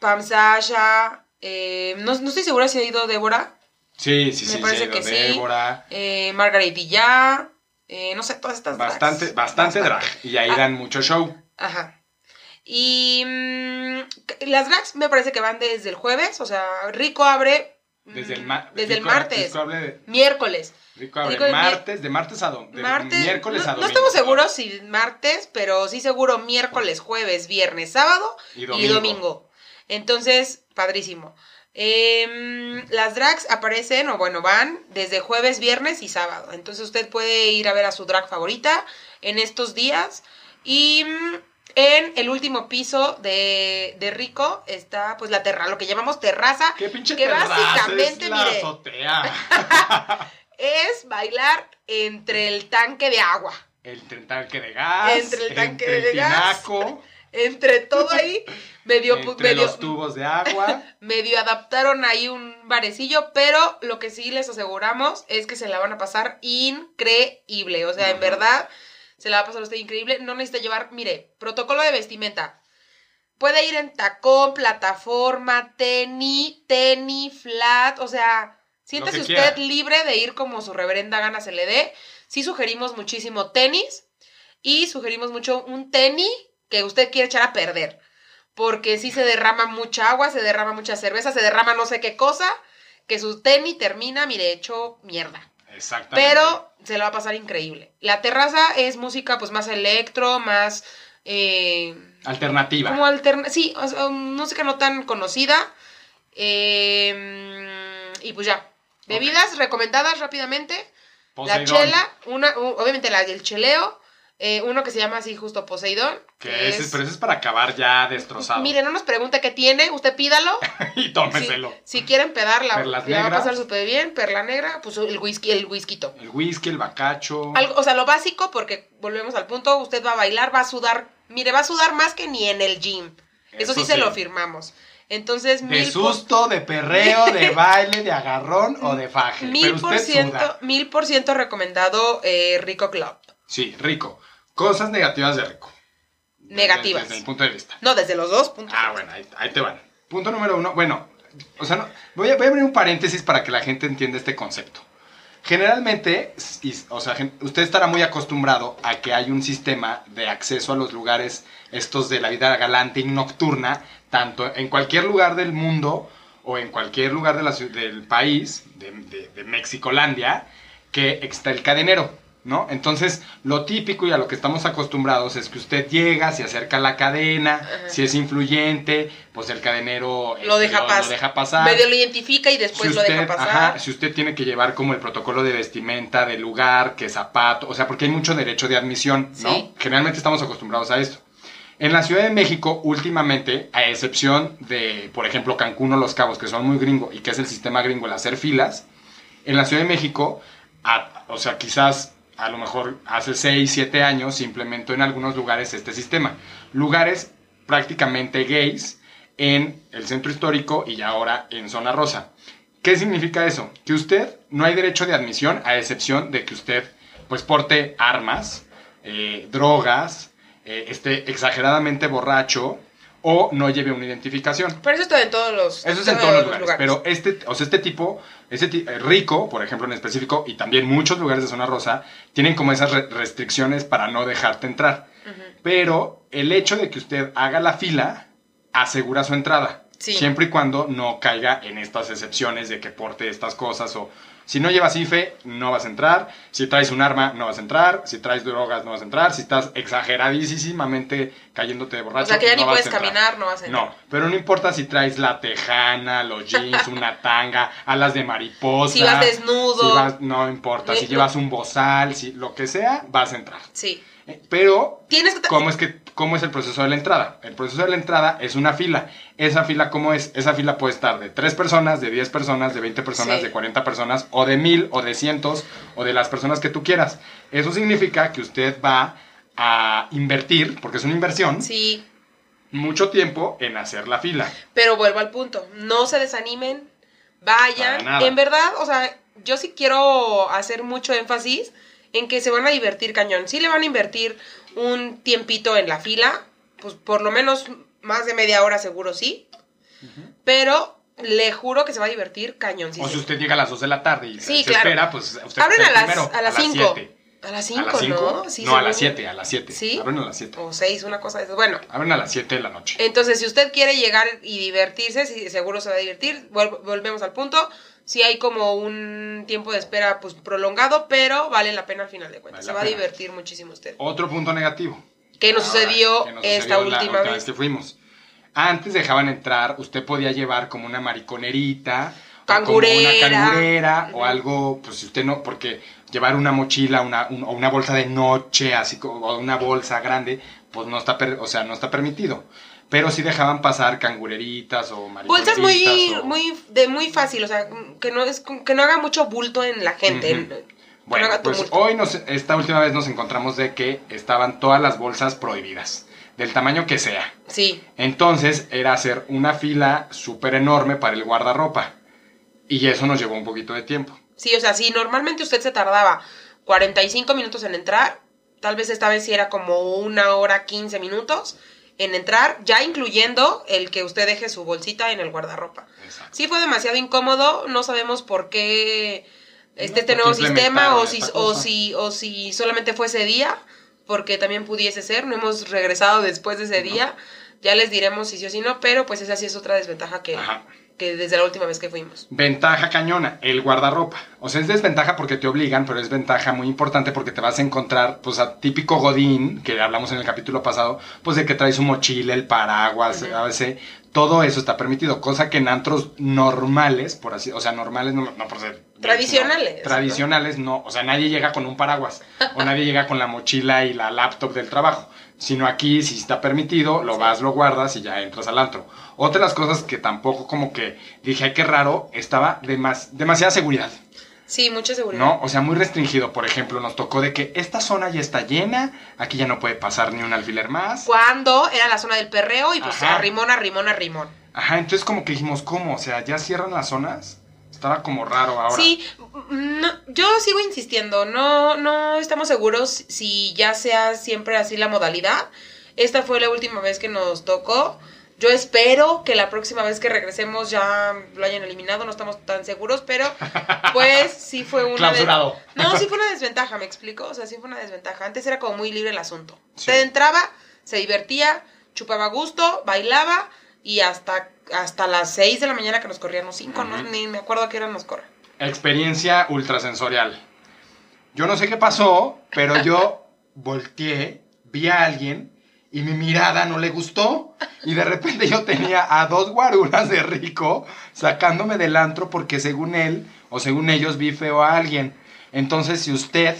Pam Sasha. Eh, no, no estoy segura si ha ido Débora. Sí, sí, Me sí, parece sí, que sí. Débora. eh, Margaret Villar. eh, no sé, todas estas. drags. Bastante, bastante drag. Y ahí Ah. dan mucho show. Ajá. Y mm, las drags me parece que van desde el jueves. O sea, Rico abre. mm, Desde el, ma- desde el martes. Rico abre de- Miércoles. Rico abre Rico martes, de martes a do- de martes. miércoles no, a no domingo. estamos seguros si martes, pero sí seguro miércoles, jueves, viernes, sábado Y y domingo. domingo. Entonces, padrísimo. Em, las drags aparecen, o bueno, van desde jueves, viernes y sábado. Entonces usted puede ir a ver a su drag favorita en estos días. Y mm, en el último piso de, de Rico está pues la terra, lo que llamamos terraza, ¿Qué pinche que terraza básicamente, es la mire. azotea? <laughs> es bailar entre el tanque de agua. Entre el tanque de gas. Entre el tanque entre de el gas. tinaco, Entre todo ahí, medio, entre medio, los tubos de agua. <laughs> medio adaptaron ahí un barecillo, pero lo que sí les aseguramos es que se la van a pasar increíble. O sea, en verdad, se la va a pasar usted increíble. No necesita llevar, mire, protocolo de vestimenta. Puede ir en tacón, plataforma, tenis, tenis, flat, o sea, siéntese que usted quiera. libre de ir como su reverenda gana se le dé. Sí sugerimos muchísimo tenis y sugerimos mucho un tenis que usted quiere echar a perder. Porque sí se derrama mucha agua, se derrama mucha cerveza, se derrama no sé qué cosa, que su tenis termina, mire, hecho mierda. Exactamente. Pero se lo va a pasar increíble. La terraza es música pues más electro, más... Eh, Alternativa. como alterna... Sí, o sea, música no tan conocida. Eh, y pues ya. Bebidas recomendadas rápidamente. La chela, una, obviamente la del cheleo, eh, uno que se llama así justo Poseidón. Que ese, pero ese es para acabar ya destrozado. Mire, no nos pregunte qué tiene, usted pídalo. <laughs> y Si, tómeselo. si quieren pedarla, Perlas la va a pasar súper bien. Perla negra, pues el whisky, el whisky. El whisky, el bacacho. Algo, o sea, lo básico, porque volvemos al punto, usted va a bailar, va a sudar. Mire, va a sudar más que ni en el gym. Eso, Eso sí, se lo firmamos. Entonces, De mil susto, de perreo, de <laughs> baile, de agarrón o de faje. mil por ciento, mil por ciento recomendado eh, Rico Club. Sí, rico. Cosas negativas de rico. Negativas. Desde, desde mi punto de vista. No, desde los dos puntos. Ah, bueno, ahí, ahí te van. Punto número uno. Bueno, o sea, no- voy, a, voy a abrir un paréntesis para que la gente entienda este concepto. Generalmente, y- o sea, usted estará muy acostumbrado a que hay un sistema de acceso a los lugares estos de la vida galante y nocturna, tanto en cualquier lugar del mundo o en cualquier lugar de la del país, de, de, de Mexicolandia, que está el cadenero, ¿no? Entonces, lo típico y a lo que estamos acostumbrados es que usted llega, se acerca a la cadena, Ajá. si es influyente, pues el cadenero lo, este, deja pas- deja pasar. Medio lo identifica y después Si lo usted, deja pasar. ajá, si usted tiene que llevar como el protocolo de vestimenta del lugar, que zapato, o sea, porque hay mucho derecho de admisión, ¿no? Sí. Generalmente estamos acostumbrados a esto. En la Ciudad de México, últimamente, a excepción de, por ejemplo, Cancún o Los Cabos, que son muy gringo y que es el sistema gringo el hacer filas, en la Ciudad de México, a- o sea, quizás a lo mejor hace 6, 7 años se implementó en algunos lugares este sistema. Lugares prácticamente gays en el centro histórico y ahora en zona rosa. ¿Qué significa eso? Que usted no hay derecho de admisión a excepción de que usted pues porte armas, eh, drogas, eh, esté exageradamente borracho o no lleve una identificación. Pero eso está en todos los, Eso es en todos los lugares, pero este, o sea, este tipo, ti- eh, rico, por ejemplo, en específico, y también muchos lugares de zona rosa, tienen como esas re- restricciones para no dejarte entrar. Pero el hecho de que usted haga la fila asegura su entrada. Sí. Siempre y cuando no caiga en estas excepciones de que porte estas cosas o si no llevas IFE, no vas a entrar. Si traes un arma, no vas a entrar. Si traes drogas, no vas a entrar. Si estás exageradísimamente cayéndote de borracho, O sea, que ya no ni puedes caminar, no vas a entrar. No, pero no importa si traes la tejana, los <laughs> jeans, una tanga, alas de mariposa. Si vas desnudo. si vas- no importa, si llevas un bozal, si lo que sea, vas a entrar. Sí. Pero, Tienes que... ¿cómo es, que, ¿cómo es el proceso de la entrada? El proceso de la entrada es una fila. Esa fila, ¿cómo es? Esa fila puede estar de 3 personas, de 10 personas, de 20 personas, Sí. de 40 personas, o de 1000, o de cientos, o de las personas que tú quieras. Eso significa que usted va a invertir, porque es una inversión, Sí, mucho tiempo en hacer la fila. pero vuelvo al punto. No se desanimen, vayan. En verdad, o sea, yo sí quiero hacer mucho énfasis en que se van a divertir cañón. Sí le van a invertir un tiempito en la fila, pues por lo menos más de media hora seguro sí. Pero le juro que se va a divertir cañón. o si usted llega a las 2 de la tarde y Sí, se claro. espera, pues usted Abren a las, primero, a las 5. siete. A las ¿A 5, las 5? ¿no? Sí, no, a las seguro. 7, a las 7. ¿Sí? Abren a las 7. O 6, una cosa de eso. Bueno, Abren a las 7 de la noche. Entonces, si usted quiere llegar y divertirse, sí, seguro se va a divertir. Vol- volvemos al punto. Si hay como un tiempo de espera pues prolongado, pero vale la pena al final de cuentas. Vale se va a divertir muchísimo usted. Otro punto negativo. ¿Qué nos Ahora, sucedió que nos esta sucedió la última vez? que fuimos. Antes dejaban entrar, usted podía llevar como una mariconerita, o Cangurera. como una cangurera o algo, pues si usted no, porque llevar una mochila, una, un- o una bolsa de noche, así como o una bolsa grande, pues no está, per- o sea, no está permitido. Pero sí dejaban pasar cangureritas o mariconeritas. Bolsas muy, o- muy, de muy fácil, o sea, que no es, que no haga mucho bulto en la gente. Bueno, no pues hoy nos, esta última vez nos encontramos de que estaban todas las bolsas prohibidas, del tamaño que sea. Sí, Entonces era hacer una fila súper enorme para el guardarropa. Y eso nos llevó un poquito de tiempo. sí, o sea, si normalmente usted se tardaba 45 minutos en entrar, tal vez esta vez sí era como una hora 15 minutos en entrar, ya incluyendo el que usted deje su bolsita en el guardarropa. Exacto. Sí fue demasiado incómodo, no sabemos por qué este, No, este ¿por nuevo sistema o si, o, si, o si solamente fue ese día, porque también pudiese ser, no hemos regresado después de ese No. día, ya les diremos si sí o si no, pero pues esa sí es otra desventaja que, Ajá. Que desde la última vez que fuimos. Ventaja cañona, el guardarropa. O sea, es desventaja porque te obligan, pero es ventaja muy importante porque te vas a encontrar, pues, a típico Godín, que hablamos en el capítulo pasado, pues de que traes un mochila, el paraguas, a veces, todo eso está permitido, cosa que en antros normales, por así, o sea, normales no, no por ser... Tradicionales. no, tradicionales no, o sea, nadie llega con un paraguas, o nadie llega con la mochila y la laptop del trabajo, sino aquí, si está permitido, lo vas, lo guardas y ya entras al antro. Otra de las cosas que tampoco como que dije, ay, qué raro, estaba demas- demasiada seguridad. Sí, mucha seguridad. ¿No? O sea, muy restringido. Por ejemplo, nos tocó de que esta zona ya está llena, aquí ya no puede pasar ni un alfiler más. Cuando era la zona del perreo y pues Ajá. arrimón, arrimón, arrimón. Ajá, entonces como que dijimos, ¿cómo? O sea, ¿ya cierran las zonas? Estaba como raro ahora. Sí, no, yo sigo insistiendo, no, no estamos seguros si ya sea siempre así la modalidad. Esta fue la última vez que nos tocó. Yo espero que la próxima vez que regresemos ya lo hayan eliminado, no estamos tan seguros, pero <laughs> pues sí fue una... de-. No, sí fue una desventaja, me explico, o sea, sí fue una desventaja. Antes era como muy libre el asunto. Sí. Entraba, se divertía, chupaba gusto, bailaba y hasta, hasta las 6 de la mañana que nos corrían los 5, Ujú. ni me acuerdo a qué hora nos corren. Experiencia ultrasensorial. Yo no sé qué pasó, pero yo <laughs> volteé, vi a alguien y mi mirada no le gustó. Y de repente yo tenía a dos guaruras de rico sacándome del antro porque según él o según ellos vi feo a alguien. Entonces, si usted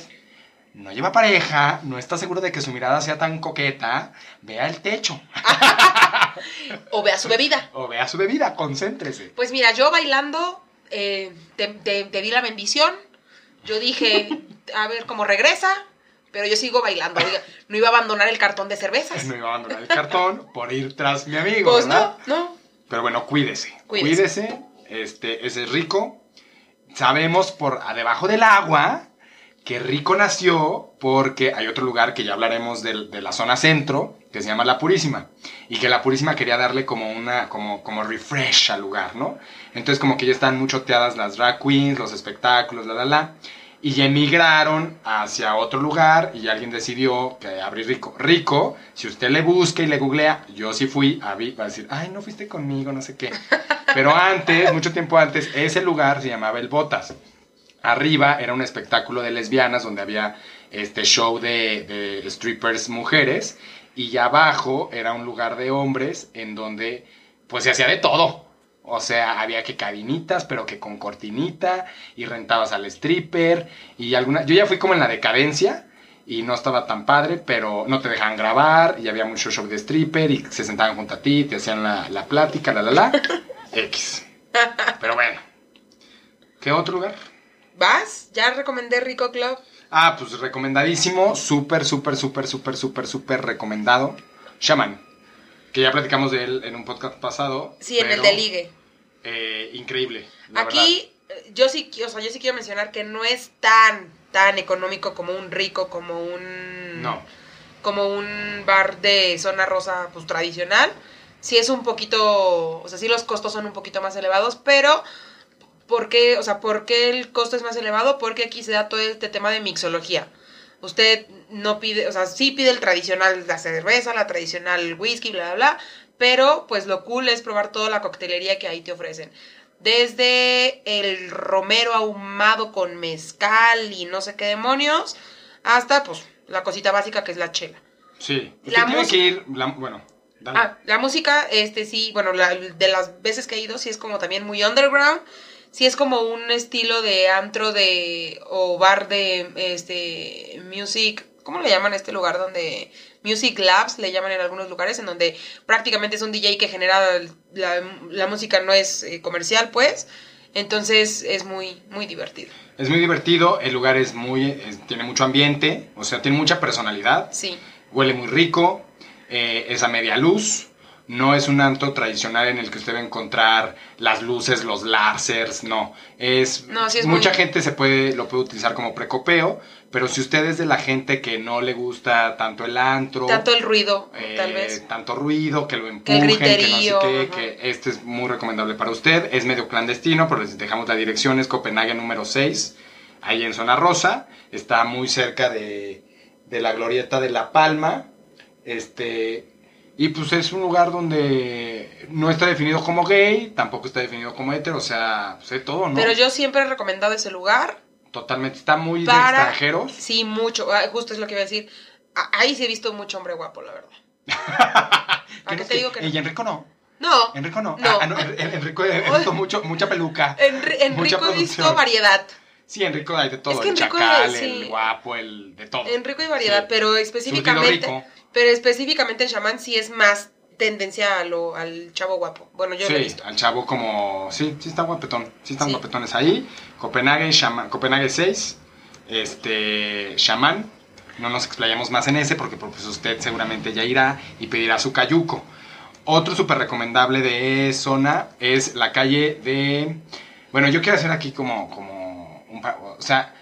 no lleva pareja, no está seguro de que su mirada sea tan coqueta, vea el techo <laughs> O vea su bebida. o vea su bebida, concéntrese. Pues mira, yo bailando, eh, te, te- te di la bendición. Yo dije, a ver cómo regresa, pero yo sigo bailando. No iba a abandonar el cartón de cervezas. No iba a abandonar el cartón por ir tras mi amigo, Pues ¿verdad? no, no. Pero bueno, cuídese. Cuídese. Cuídese. Este, ese es rico. Sabemos por debajo del agua que Rico nació porque hay otro lugar que ya hablaremos del- de, la zona centro, que se llama La Purísima. Y que La Purísima quería darle como una, como, como refresh al lugar, ¿no? Entonces como que ya están muy choteadas las drag queens, los espectáculos, la, la, la. Y ya emigraron hacia otro lugar y alguien decidió que abrir Rico. Rico, si usted le busca y le googlea, yo sí fui, a va a decir, ay, no fuiste conmigo, no sé qué. Pero antes, mucho tiempo antes, ese lugar se llamaba El Botas. Arriba era un espectáculo de lesbianas donde había este show de, de strippers mujeres y abajo era un lugar de hombres en donde pues se hacía de todo. O sea, había que cabinitas, pero que con cortinita y rentabas al stripper y alguna... Yo ya fui como en la decadencia y no estaba tan padre, pero no te dejaban grabar y había mucho show de stripper y se sentaban junto a ti, te hacían la, la plática, la la la. <laughs> X. Pero bueno. ¿Qué otro lugar? ¿Vas? Ya recomendé Rico Club. Ah, pues recomendadísimo, súper, súper, súper, súper, súper, súper recomendado. Shaman, que ya platicamos de él en un podcast pasado. Sí, en el de ligue. eh, increíble. la Aquí, eh, yo sí, o sea, yo sí quiero mencionar que no es tan, tan económico como un rico, como un... No, Como un bar de zona rosa, pues, tradicional. Sí es un poquito, o sea, sí los costos son un poquito más elevados, pero... ¿Por qué, o sea, ¿por qué el costo es más elevado? Porque aquí se da todo este tema de mixología. Usted no pide, o sea, sí pide el tradicional, la cerveza, la tradicional whisky, bla, bla, bla, pero pues lo cool es probar toda la coctelería que ahí te ofrecen. Desde el romero ahumado con mezcal y no sé qué demonios, hasta pues la cosita básica que es la chela. sí. Usted La tiene que ir, la- bueno, dale. Ah, la música, este sí, bueno, la- de las veces que he ido, sí es como también muy underground. Sí es como un estilo de antro de. o bar de. este. music. ¿Cómo le llaman a este lugar donde. Music Labs le llaman en algunos lugares, en donde prácticamente es un DJ que genera la, la música, no es eh, comercial, pues. Entonces es muy, muy divertido. Es muy divertido, el lugar es muy, es- tiene mucho ambiente, o sea, tiene mucha personalidad. Sí. huele muy rico, eh, es a media luz, no es un antro tradicional en el que usted va a encontrar las luces, los lásers, no, es, No, sí es mucha muy- gente se puede, lo puede utilizar como precopeo, pero si usted es de la gente que no le gusta tanto el antro, Tanto el ruido, eh, tal vez. tanto ruido, que lo el empujen, que, no sé qué, que este es muy recomendable para usted. Es medio clandestino, pero les dejamos la dirección, es Copenhague número 6, ahí en Zona Rosa. Está muy cerca de, de la glorieta de La Palma. Este, Y pues es un lugar donde no está definido como gay, tampoco está definido como hetero, o sea, pues de todo, ¿no? Pero yo siempre he recomendado ese lugar. Totalmente, está muy de extranjeros. Sí, mucho. Ah, Justo es lo que iba a decir. Ah, Ahí sí he visto mucho hombre guapo, la verdad. <laughs> ¿A qué ¿Crees te digo que no? Y Enrico no. No. Enrico no. No. Ah, ah, no, En- en- Enrico he visto mucho, mucha peluca. <laughs> Enri- mucha Enrico he visto variedad. Sí, Enrico hay de todo. Es que el Enrico, chacal, sí. el guapo, el de todo. Enrico hay variedad, Sí. pero Surtido específicamente. rico. Pero específicamente en Shaman sí es más tendencia a lo, al chavo guapo. Bueno, yo lo he Sí, visto. al chavo como... Sí, sí está guapetón. Sí están Sí. guapetones ahí. Copenhague, Shaman, Copenhague 6. Este... Shaman. No nos explayamos más en ese porque pues, usted seguramente ya irá y pedirá su cayuco. Otro súper recomendable de zona es la calle de... Bueno, yo quiero hacer aquí como... como un, o sea,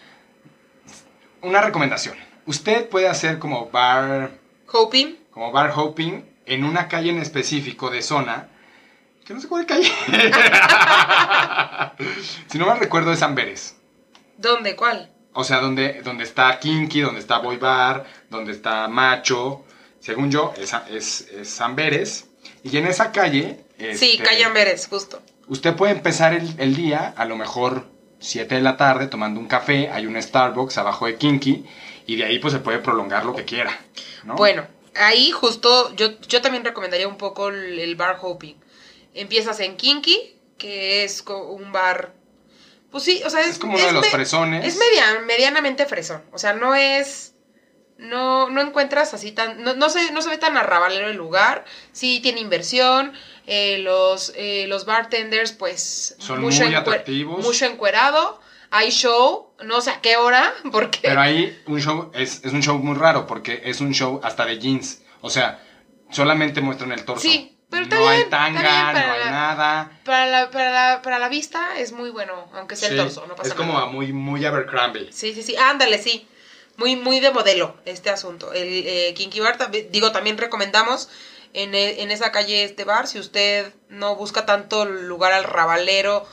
una recomendación. Usted puede hacer como bar Hoping. como bar hopping en una calle en específico de zona, que no sé cuál calle. <laughs> si no mal recuerdo es Amberes. ¿Dónde? ¿Cuál? O sea, donde, donde está Kinky, donde está Boy Bar, donde está Macho. Según yo, es, es, es Amberes. Y en esa calle... Sí, este, calle Amberes, justo. Usted puede empezar el, el día, a lo mejor 7 de la tarde, tomando un café. Hay un Starbucks abajo de Kinky. Y de ahí pues se puede prolongar lo que quiera. ¿no? Bueno, ahí justo yo, yo también recomendaría un poco el, el bar hopping. Empiezas en Kinky, que es un bar. Pues sí, o sea, es, Es como uno de los fresones. Es media- medianamente fresón. O sea, no es. No, no encuentras así tan. No, no, se, no se ve tan arrabalero el lugar. Sí tiene inversión. eh, los, eh, los bartenders, pues. Son muy atractivos. Mucho encuerado. Hay show. No sé a qué hora. Porque. Pero ahí un show es, es un show muy raro porque es un show hasta de jeans. O sea, solamente muestran el torso. Sí, pero no hay bien, tanga, no hay la- nada. Para la, para, la, para la vista es muy bueno, aunque sea Sí, el torso, no pasa es como nada. muy, muy Abercrombie. Sí, sí, sí, ándale, sí. Muy, muy de modelo este asunto. El eh, Kinky Bar, digo, también recomendamos en, en esa calle este bar, si usted no busca tanto lugar al rabalero.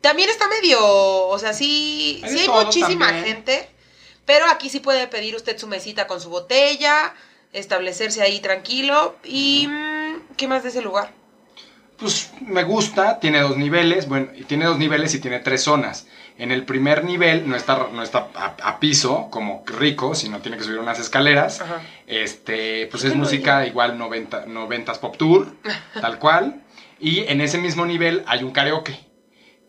También está medio, o sea, sí, Hay sí hay muchísima también. gente, pero aquí sí puede pedir usted su mesita con su botella, establecerse ahí tranquilo y... mm, ¿Qué más de ese lugar? Pues me gusta, tiene dos niveles, bueno, tiene dos niveles y tiene tres zonas. En el primer nivel no está, no está a, a piso, como rico, sino tiene que subir unas escaleras. Ajá. Este, pues ¿Por es música igual 90, 90s pop tour, <laughs> tal cual. Y en ese mismo nivel hay un karaoke,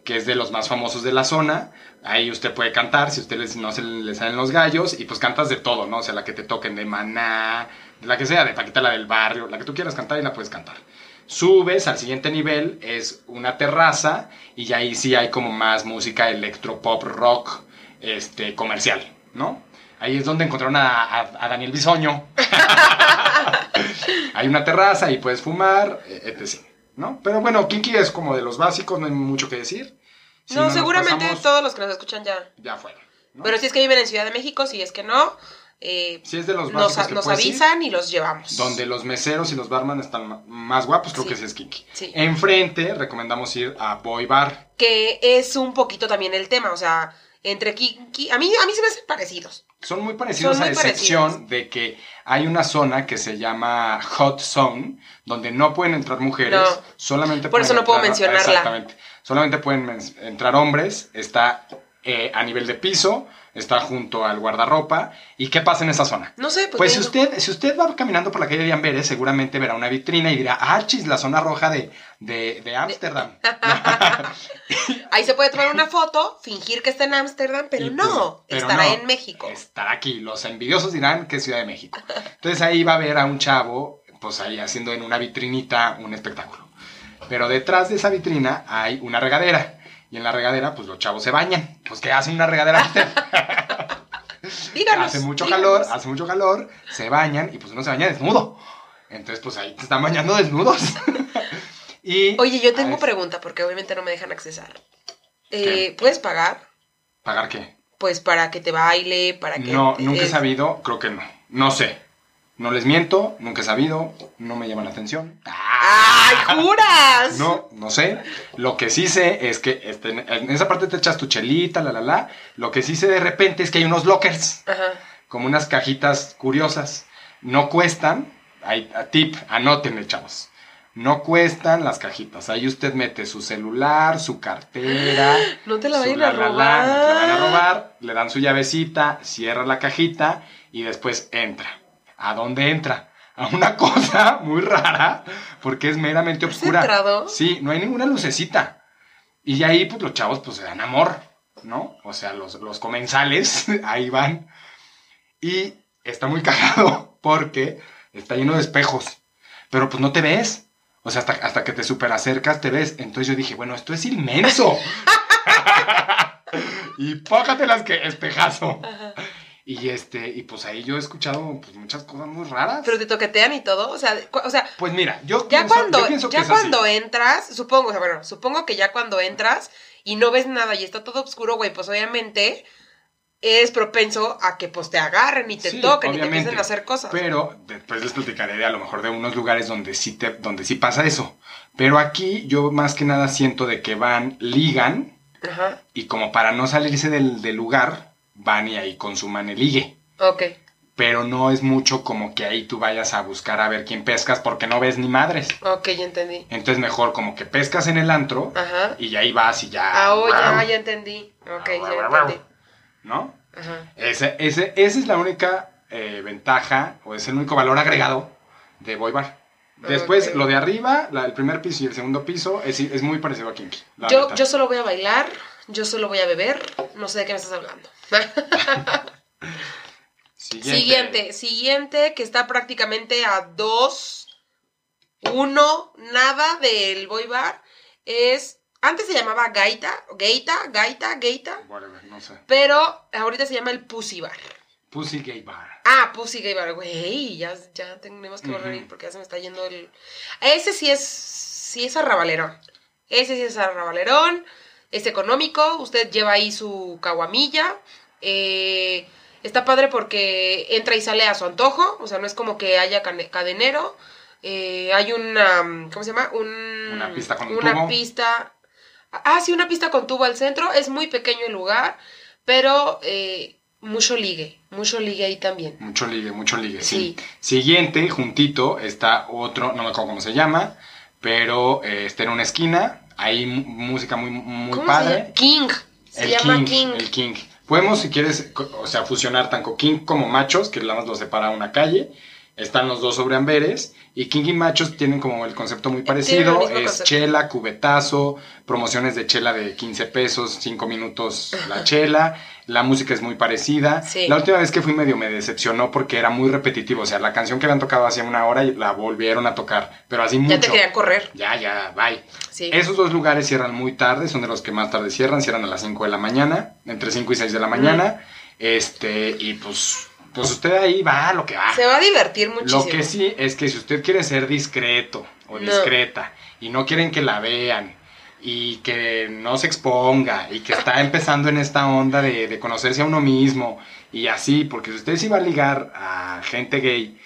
que es de los más famosos de la zona. Ahí usted puede cantar, si a no se le salen los gallos, y pues cantas de todo, ¿no? O sea, la que te toquen de Maná, de la que sea, de Paquita la del barrio, la que tú quieras cantar y la puedes cantar. Subes al siguiente nivel, es una terraza, y ahí sí hay como más música electropop rock este, comercial, ¿no? Ahí es donde encontraron a, Daniel Bisoño. <laughs> hay una terraza y puedes fumar, eh, etc. ¿no? Pero bueno, Kinky es como de los básicos, no hay mucho que decir. Si no, seguramente pasamos, todos los que nos escuchan ya. Ya fueron. ¿no? Pero si es que viven en Ciudad de México, si es que no, eh, si es de los nos, básicos que nos ir, avisan y los llevamos. donde los meseros y los barman están más guapos, creo Sí. que ese es Kinky. Sí. Enfrente recomendamos ir a Boy Bar. Que es un poquito también el tema, o sea, entre Kinky... A mí, a mí se me hacen parecidos. Son muy parecidos Son a muy excepción parecidos. de que hay una zona que se llama Hot Zone, donde no pueden entrar mujeres, No. solamente Por eso no puedo mencionarla. Exactamente. Solamente pueden entrar hombres, está eh, a nivel de piso, está junto al guardarropa. ¿Y qué pasa en esa zona? No sé, pues... Pues si usted, si usted va caminando por la calle de Amberes, seguramente verá una vitrina y dirá, ah, chis, la zona roja de, de, de Ámsterdam. <laughs> Ahí se puede tomar una foto, fingir que está en Ámsterdam, pero Y no, pero estará no, en México. Estará aquí. Los envidiosos dirán que es Ciudad de México. Entonces ahí va a ver a un chavo, pues ahí haciendo en una vitrinita un espectáculo. Pero detrás de esa vitrina hay una regadera. Y en la regadera, pues los chavos se bañan. Pues ¿qué hace una regadera? <laughs> Díganos. hace mucho díganos. calor, hace mucho calor, se bañan y pues uno se baña desnudo. Entonces, pues ahí te están bañando desnudos. <laughs> y Oye, yo tengo pregunta, porque obviamente no me dejan accesar. Eh, ¿Puedes pagar? ¿Pagar qué? Pues para que te baile, para que... No, nunca he sabido, creo que no. No sé. No les miento, nunca he sabido, no me llaman la atención. ¡Ay, <laughs> juras! No, no sé. Lo que sí sé es que este, en esa parte te echas tu chelita, la, la, la. Lo que sí sé de repente es que hay unos lockers, Ajá. como unas cajitas curiosas. No cuestan, hay, a tip, anótenle, chavos. No cuestan las cajitas. Ahí usted mete su celular, su cartera. <gasps> No te la vayan a la, la, la, robar. no te la van a robar. Le dan su llavecita, cierra la cajita y después entra. ¿A dónde entra? A una <laughs> cosa muy rara porque es meramente ¿Has oscura. entrado? Sí, no hay ninguna lucecita. Y ahí, pues los chavos, pues se dan amor, ¿no? O sea, los, los comensales, <laughs> ahí van. Y está muy <laughs> cagado porque está lleno de espejos. Pero pues no te ves. O sea, hasta, hasta que te super acercas te ves. Entonces yo dije, bueno, esto es inmenso. y pócatelas que espejazo. Ajá. Y este, y pues ahí yo he escuchado pues, muchas cosas muy raras. Pero te toquetean y todo, o sea, o sea, Pues mira, yo ya pienso, cuando, yo pienso que ya es así. cuando entras, supongo, o sea, bueno, supongo que ya cuando entras y no ves nada y está todo oscuro, güey, pues obviamente es propenso a que pues te agarren y te Sí, toquen y te empiecen a hacer cosas. Pero después les platicaré de a lo mejor de unos lugares donde sí, te, donde sí pasa eso. Pero aquí yo más que nada siento de que van, ligan Ajá, y como para no salirse del, del lugar, van y ahí consuman el ligue. ok. Pero no es mucho como que ahí tú vayas a buscar a ver quién pescas porque no ves ni madres. Ok, ya entendí. Entonces mejor como que pescas en el antro Ajá. y ahí vas y ya... Ah, oh, ya, ya entendí. Ok, ya entendí. ¿No? Ajá. Ese, ese, esa es la única eh, ventaja o es el único valor agregado de Boy Bar. Después, lo de arriba, la- el primer piso y el segundo piso, es, es muy parecido a Kinky. Yo, yo solo voy a bailar, yo solo voy a beber, no sé de qué me estás hablando. <laughs> Siguiente. Siguiente, siguiente, que está prácticamente a dos, uno, nada del boy bar, es, antes se llamaba Gaita, Gaita, Gaita, Gaita, Whatever, no sé. pero ahorita se llama el Pussy Bar. Pussy Gay Bar. Ah, Pussy Gay Bar, güey, ya, ya tenemos que volver Ujú. porque ya se me está yendo el... Ese sí es, sí es arrabalerón, ese sí es arrabalerón, es económico, usted lleva ahí su caguamilla, eh, está padre porque entra y sale a su antojo, o sea, no es como que haya cadenero, eh, hay una, ¿cómo se llama? Un, Una pista con un Una tubo. pista, ah, sí, una pista con tubo al centro, es muy pequeño el lugar, pero eh, mucho ligue, mucho ligue ahí también. Mucho ligue, mucho ligue, sí. Sí. Siguiente, juntito, está otro, no me acuerdo cómo se llama, pero eh, está en una esquina, hay música muy, muy ¿Cómo se padre. llama? King, se el llama king, King. El King. Podemos, si quieres, o sea, fusionar tanto King como Machos, que nada más los separa una calle. Están los dos sobre amberes. Y King y Machos tienen como el concepto muy parecido. Es concepto. chela, cubetazo, promociones de chela de 15 pesos, 5 minutos la <laughs> chela. La música es muy parecida. Sí. La última vez que fui medio me decepcionó porque era muy repetitivo. O sea, la canción que habían tocado hacía una hora la volvieron a tocar. Pero así mucho. Ya te querían correr. Ya, ya, bye. Sí. Esos dos lugares cierran muy tarde, son de los que más tarde cierran, cierran a las 5 de la mañana, entre 5 y 6 de la mañana. Este, y pues, pues usted ahí va a lo que va. Se va a divertir muchísimo. Lo que sí es que si usted quiere ser discreto o No. discreta y no quieren que la vean y que no se exponga y que está empezando en esta onda de, de conocerse a uno mismo y así, porque si usted sí va a ligar a gente gay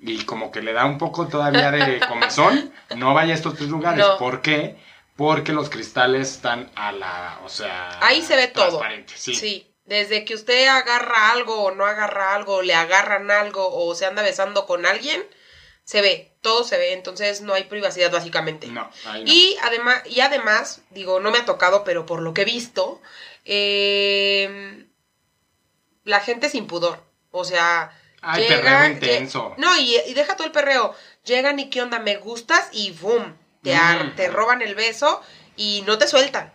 y como que le da un poco todavía de <laughs> comezón, no vaya a estos tres lugares. No. ¿Por qué? Porque los cristales están a la, o sea... Ahí se ve todo. Sí. Sí. Desde que usted agarra algo o no agarra algo, le agarran algo o se anda besando con alguien, se ve, todo se ve, entonces no hay privacidad básicamente. No, ahí no. Y además, y además, digo, no me ha tocado, pero por lo que he visto, eh, la gente sin pudor. O sea, Ay, llegan, perreo intenso. No, y, y deja todo el perreo. Llegan y qué onda, me gustas y boom, te, ar- Mm. te roban el beso y no te sueltan.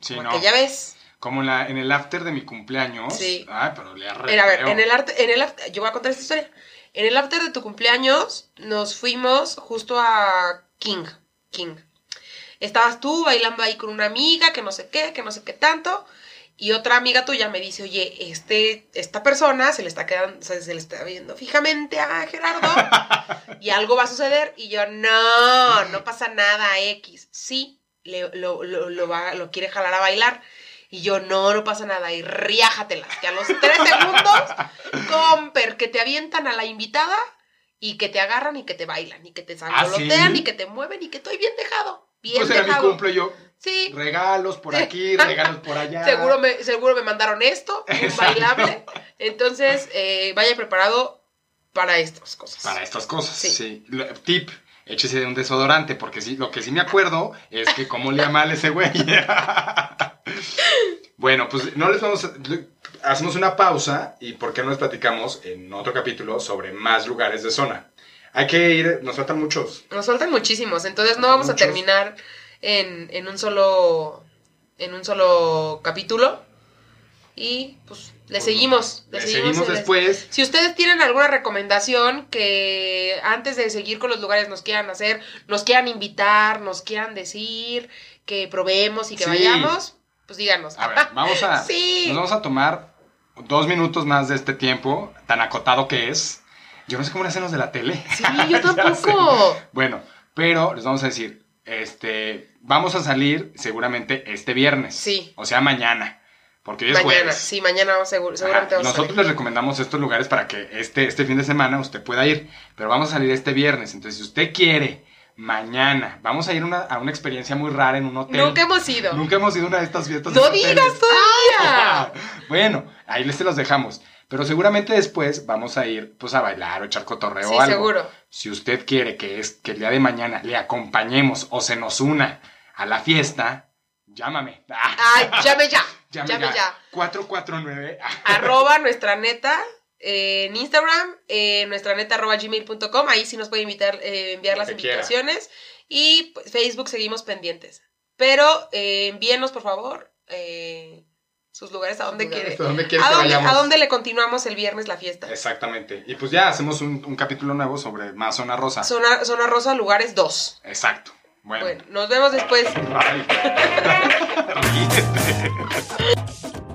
Sí, porque no. ya ves. Como en, la, en el after de mi cumpleaños. Sí. Ay, pero le arre En- a ver, en el arte, en el after- yo voy a contar esta historia. En el after de tu cumpleaños nos fuimos justo a King. King. Estabas tú bailando ahí con una amiga, que no sé qué, que no sé qué tanto. Y otra amiga tuya me dice, oye, este, esta persona se le está quedando, se, se le está viendo fijamente a Gerardo y <laughs> algo va a suceder. Y yo, no, no pasa nada, X. Sí, le- lo, lo, lo va, lo quiere jalar a bailar. Y yo, no, no pasa nada. Y riájatelas. Que a los tres segundos, comper, que te avientan a la invitada y que te agarran y que te bailan y que te sangolotean ¿sí? y que te mueven y que estoy bien dejado. Bien Pues era mi dejado. cumple yo. Sí. Regalos por aquí, regalos por allá. <laughs> Seguro me, seguro me mandaron esto, un bailable. Entonces, eh, vaya preparado. para estas cosas. Para estas cosas, Sí. Tip, échese un desodorante, porque sí, lo que sí me acuerdo es que cómo le mal ese güey. <laughs> bueno, pues no les vamos a... Hacemos una pausa y por qué no les platicamos en otro capítulo sobre más lugares de zona. Hay que ir, nos faltan muchos. Nos faltan muchísimos, entonces no vamos a terminar en, en un solo en un solo capítulo y pues le Pues, seguimos, le Le seguimos, seguimos en- después. Si ustedes tienen alguna recomendación que antes de seguir con los lugares nos quieran hacer, nos quieran invitar, nos quieran decir, que probemos y que Sí. vayamos, pues díganos. A ver, vamos a... <laughs> Sí. Nos vamos a tomar dos minutos más de este tiempo, tan acotado que es. Yo no sé cómo le hacen los de la tele. Sí, <laughs> yo tampoco. Bueno, pero les vamos a decir, este, vamos a salir seguramente este viernes. Sí. O sea, mañana. Porque es mañana, jueves. sí, mañana seguro, seguramente Nosotros les recomendamos estos lugares para que este, este fin de semana usted pueda ir. Pero vamos a salir este viernes. Entonces, si usted quiere, mañana, vamos a ir una- a una experiencia muy rara en un hotel. Nunca hemos ido. Nunca hemos ido a una de estas fiestas. No hoteles. digas todavía. <laughs> bueno, ahí les se los dejamos. Pero seguramente después vamos a ir pues a bailar o echar cotorreo Sí, o algo. seguro. Si usted quiere que, es, que el día de mañana le acompañemos o se nos una a la fiesta, llámame. Ah, Ay, llame ya. Llame, llame ya. ya. 449. ah, arroba <laughs> nuestra neta eh, en Instagram, eh, nuestra neta arroba gmail.com, ahí sí nos puede invitar, eh, enviar Lo las quiera. invitaciones. Y pues, Facebook seguimos pendientes. Pero eh, envíenos, por favor, eh, sus lugares a donde quiere. ¿A dónde quiere ¿A dónde, vayamos? ¿A dónde le continuamos el viernes la fiesta? Exactamente. Y pues ya hacemos un, un capítulo nuevo sobre más zona rosa. Zona, Zona Rosa, lugares 2. Exacto. Bueno. Bueno, nos vemos después. Ay. <laughs>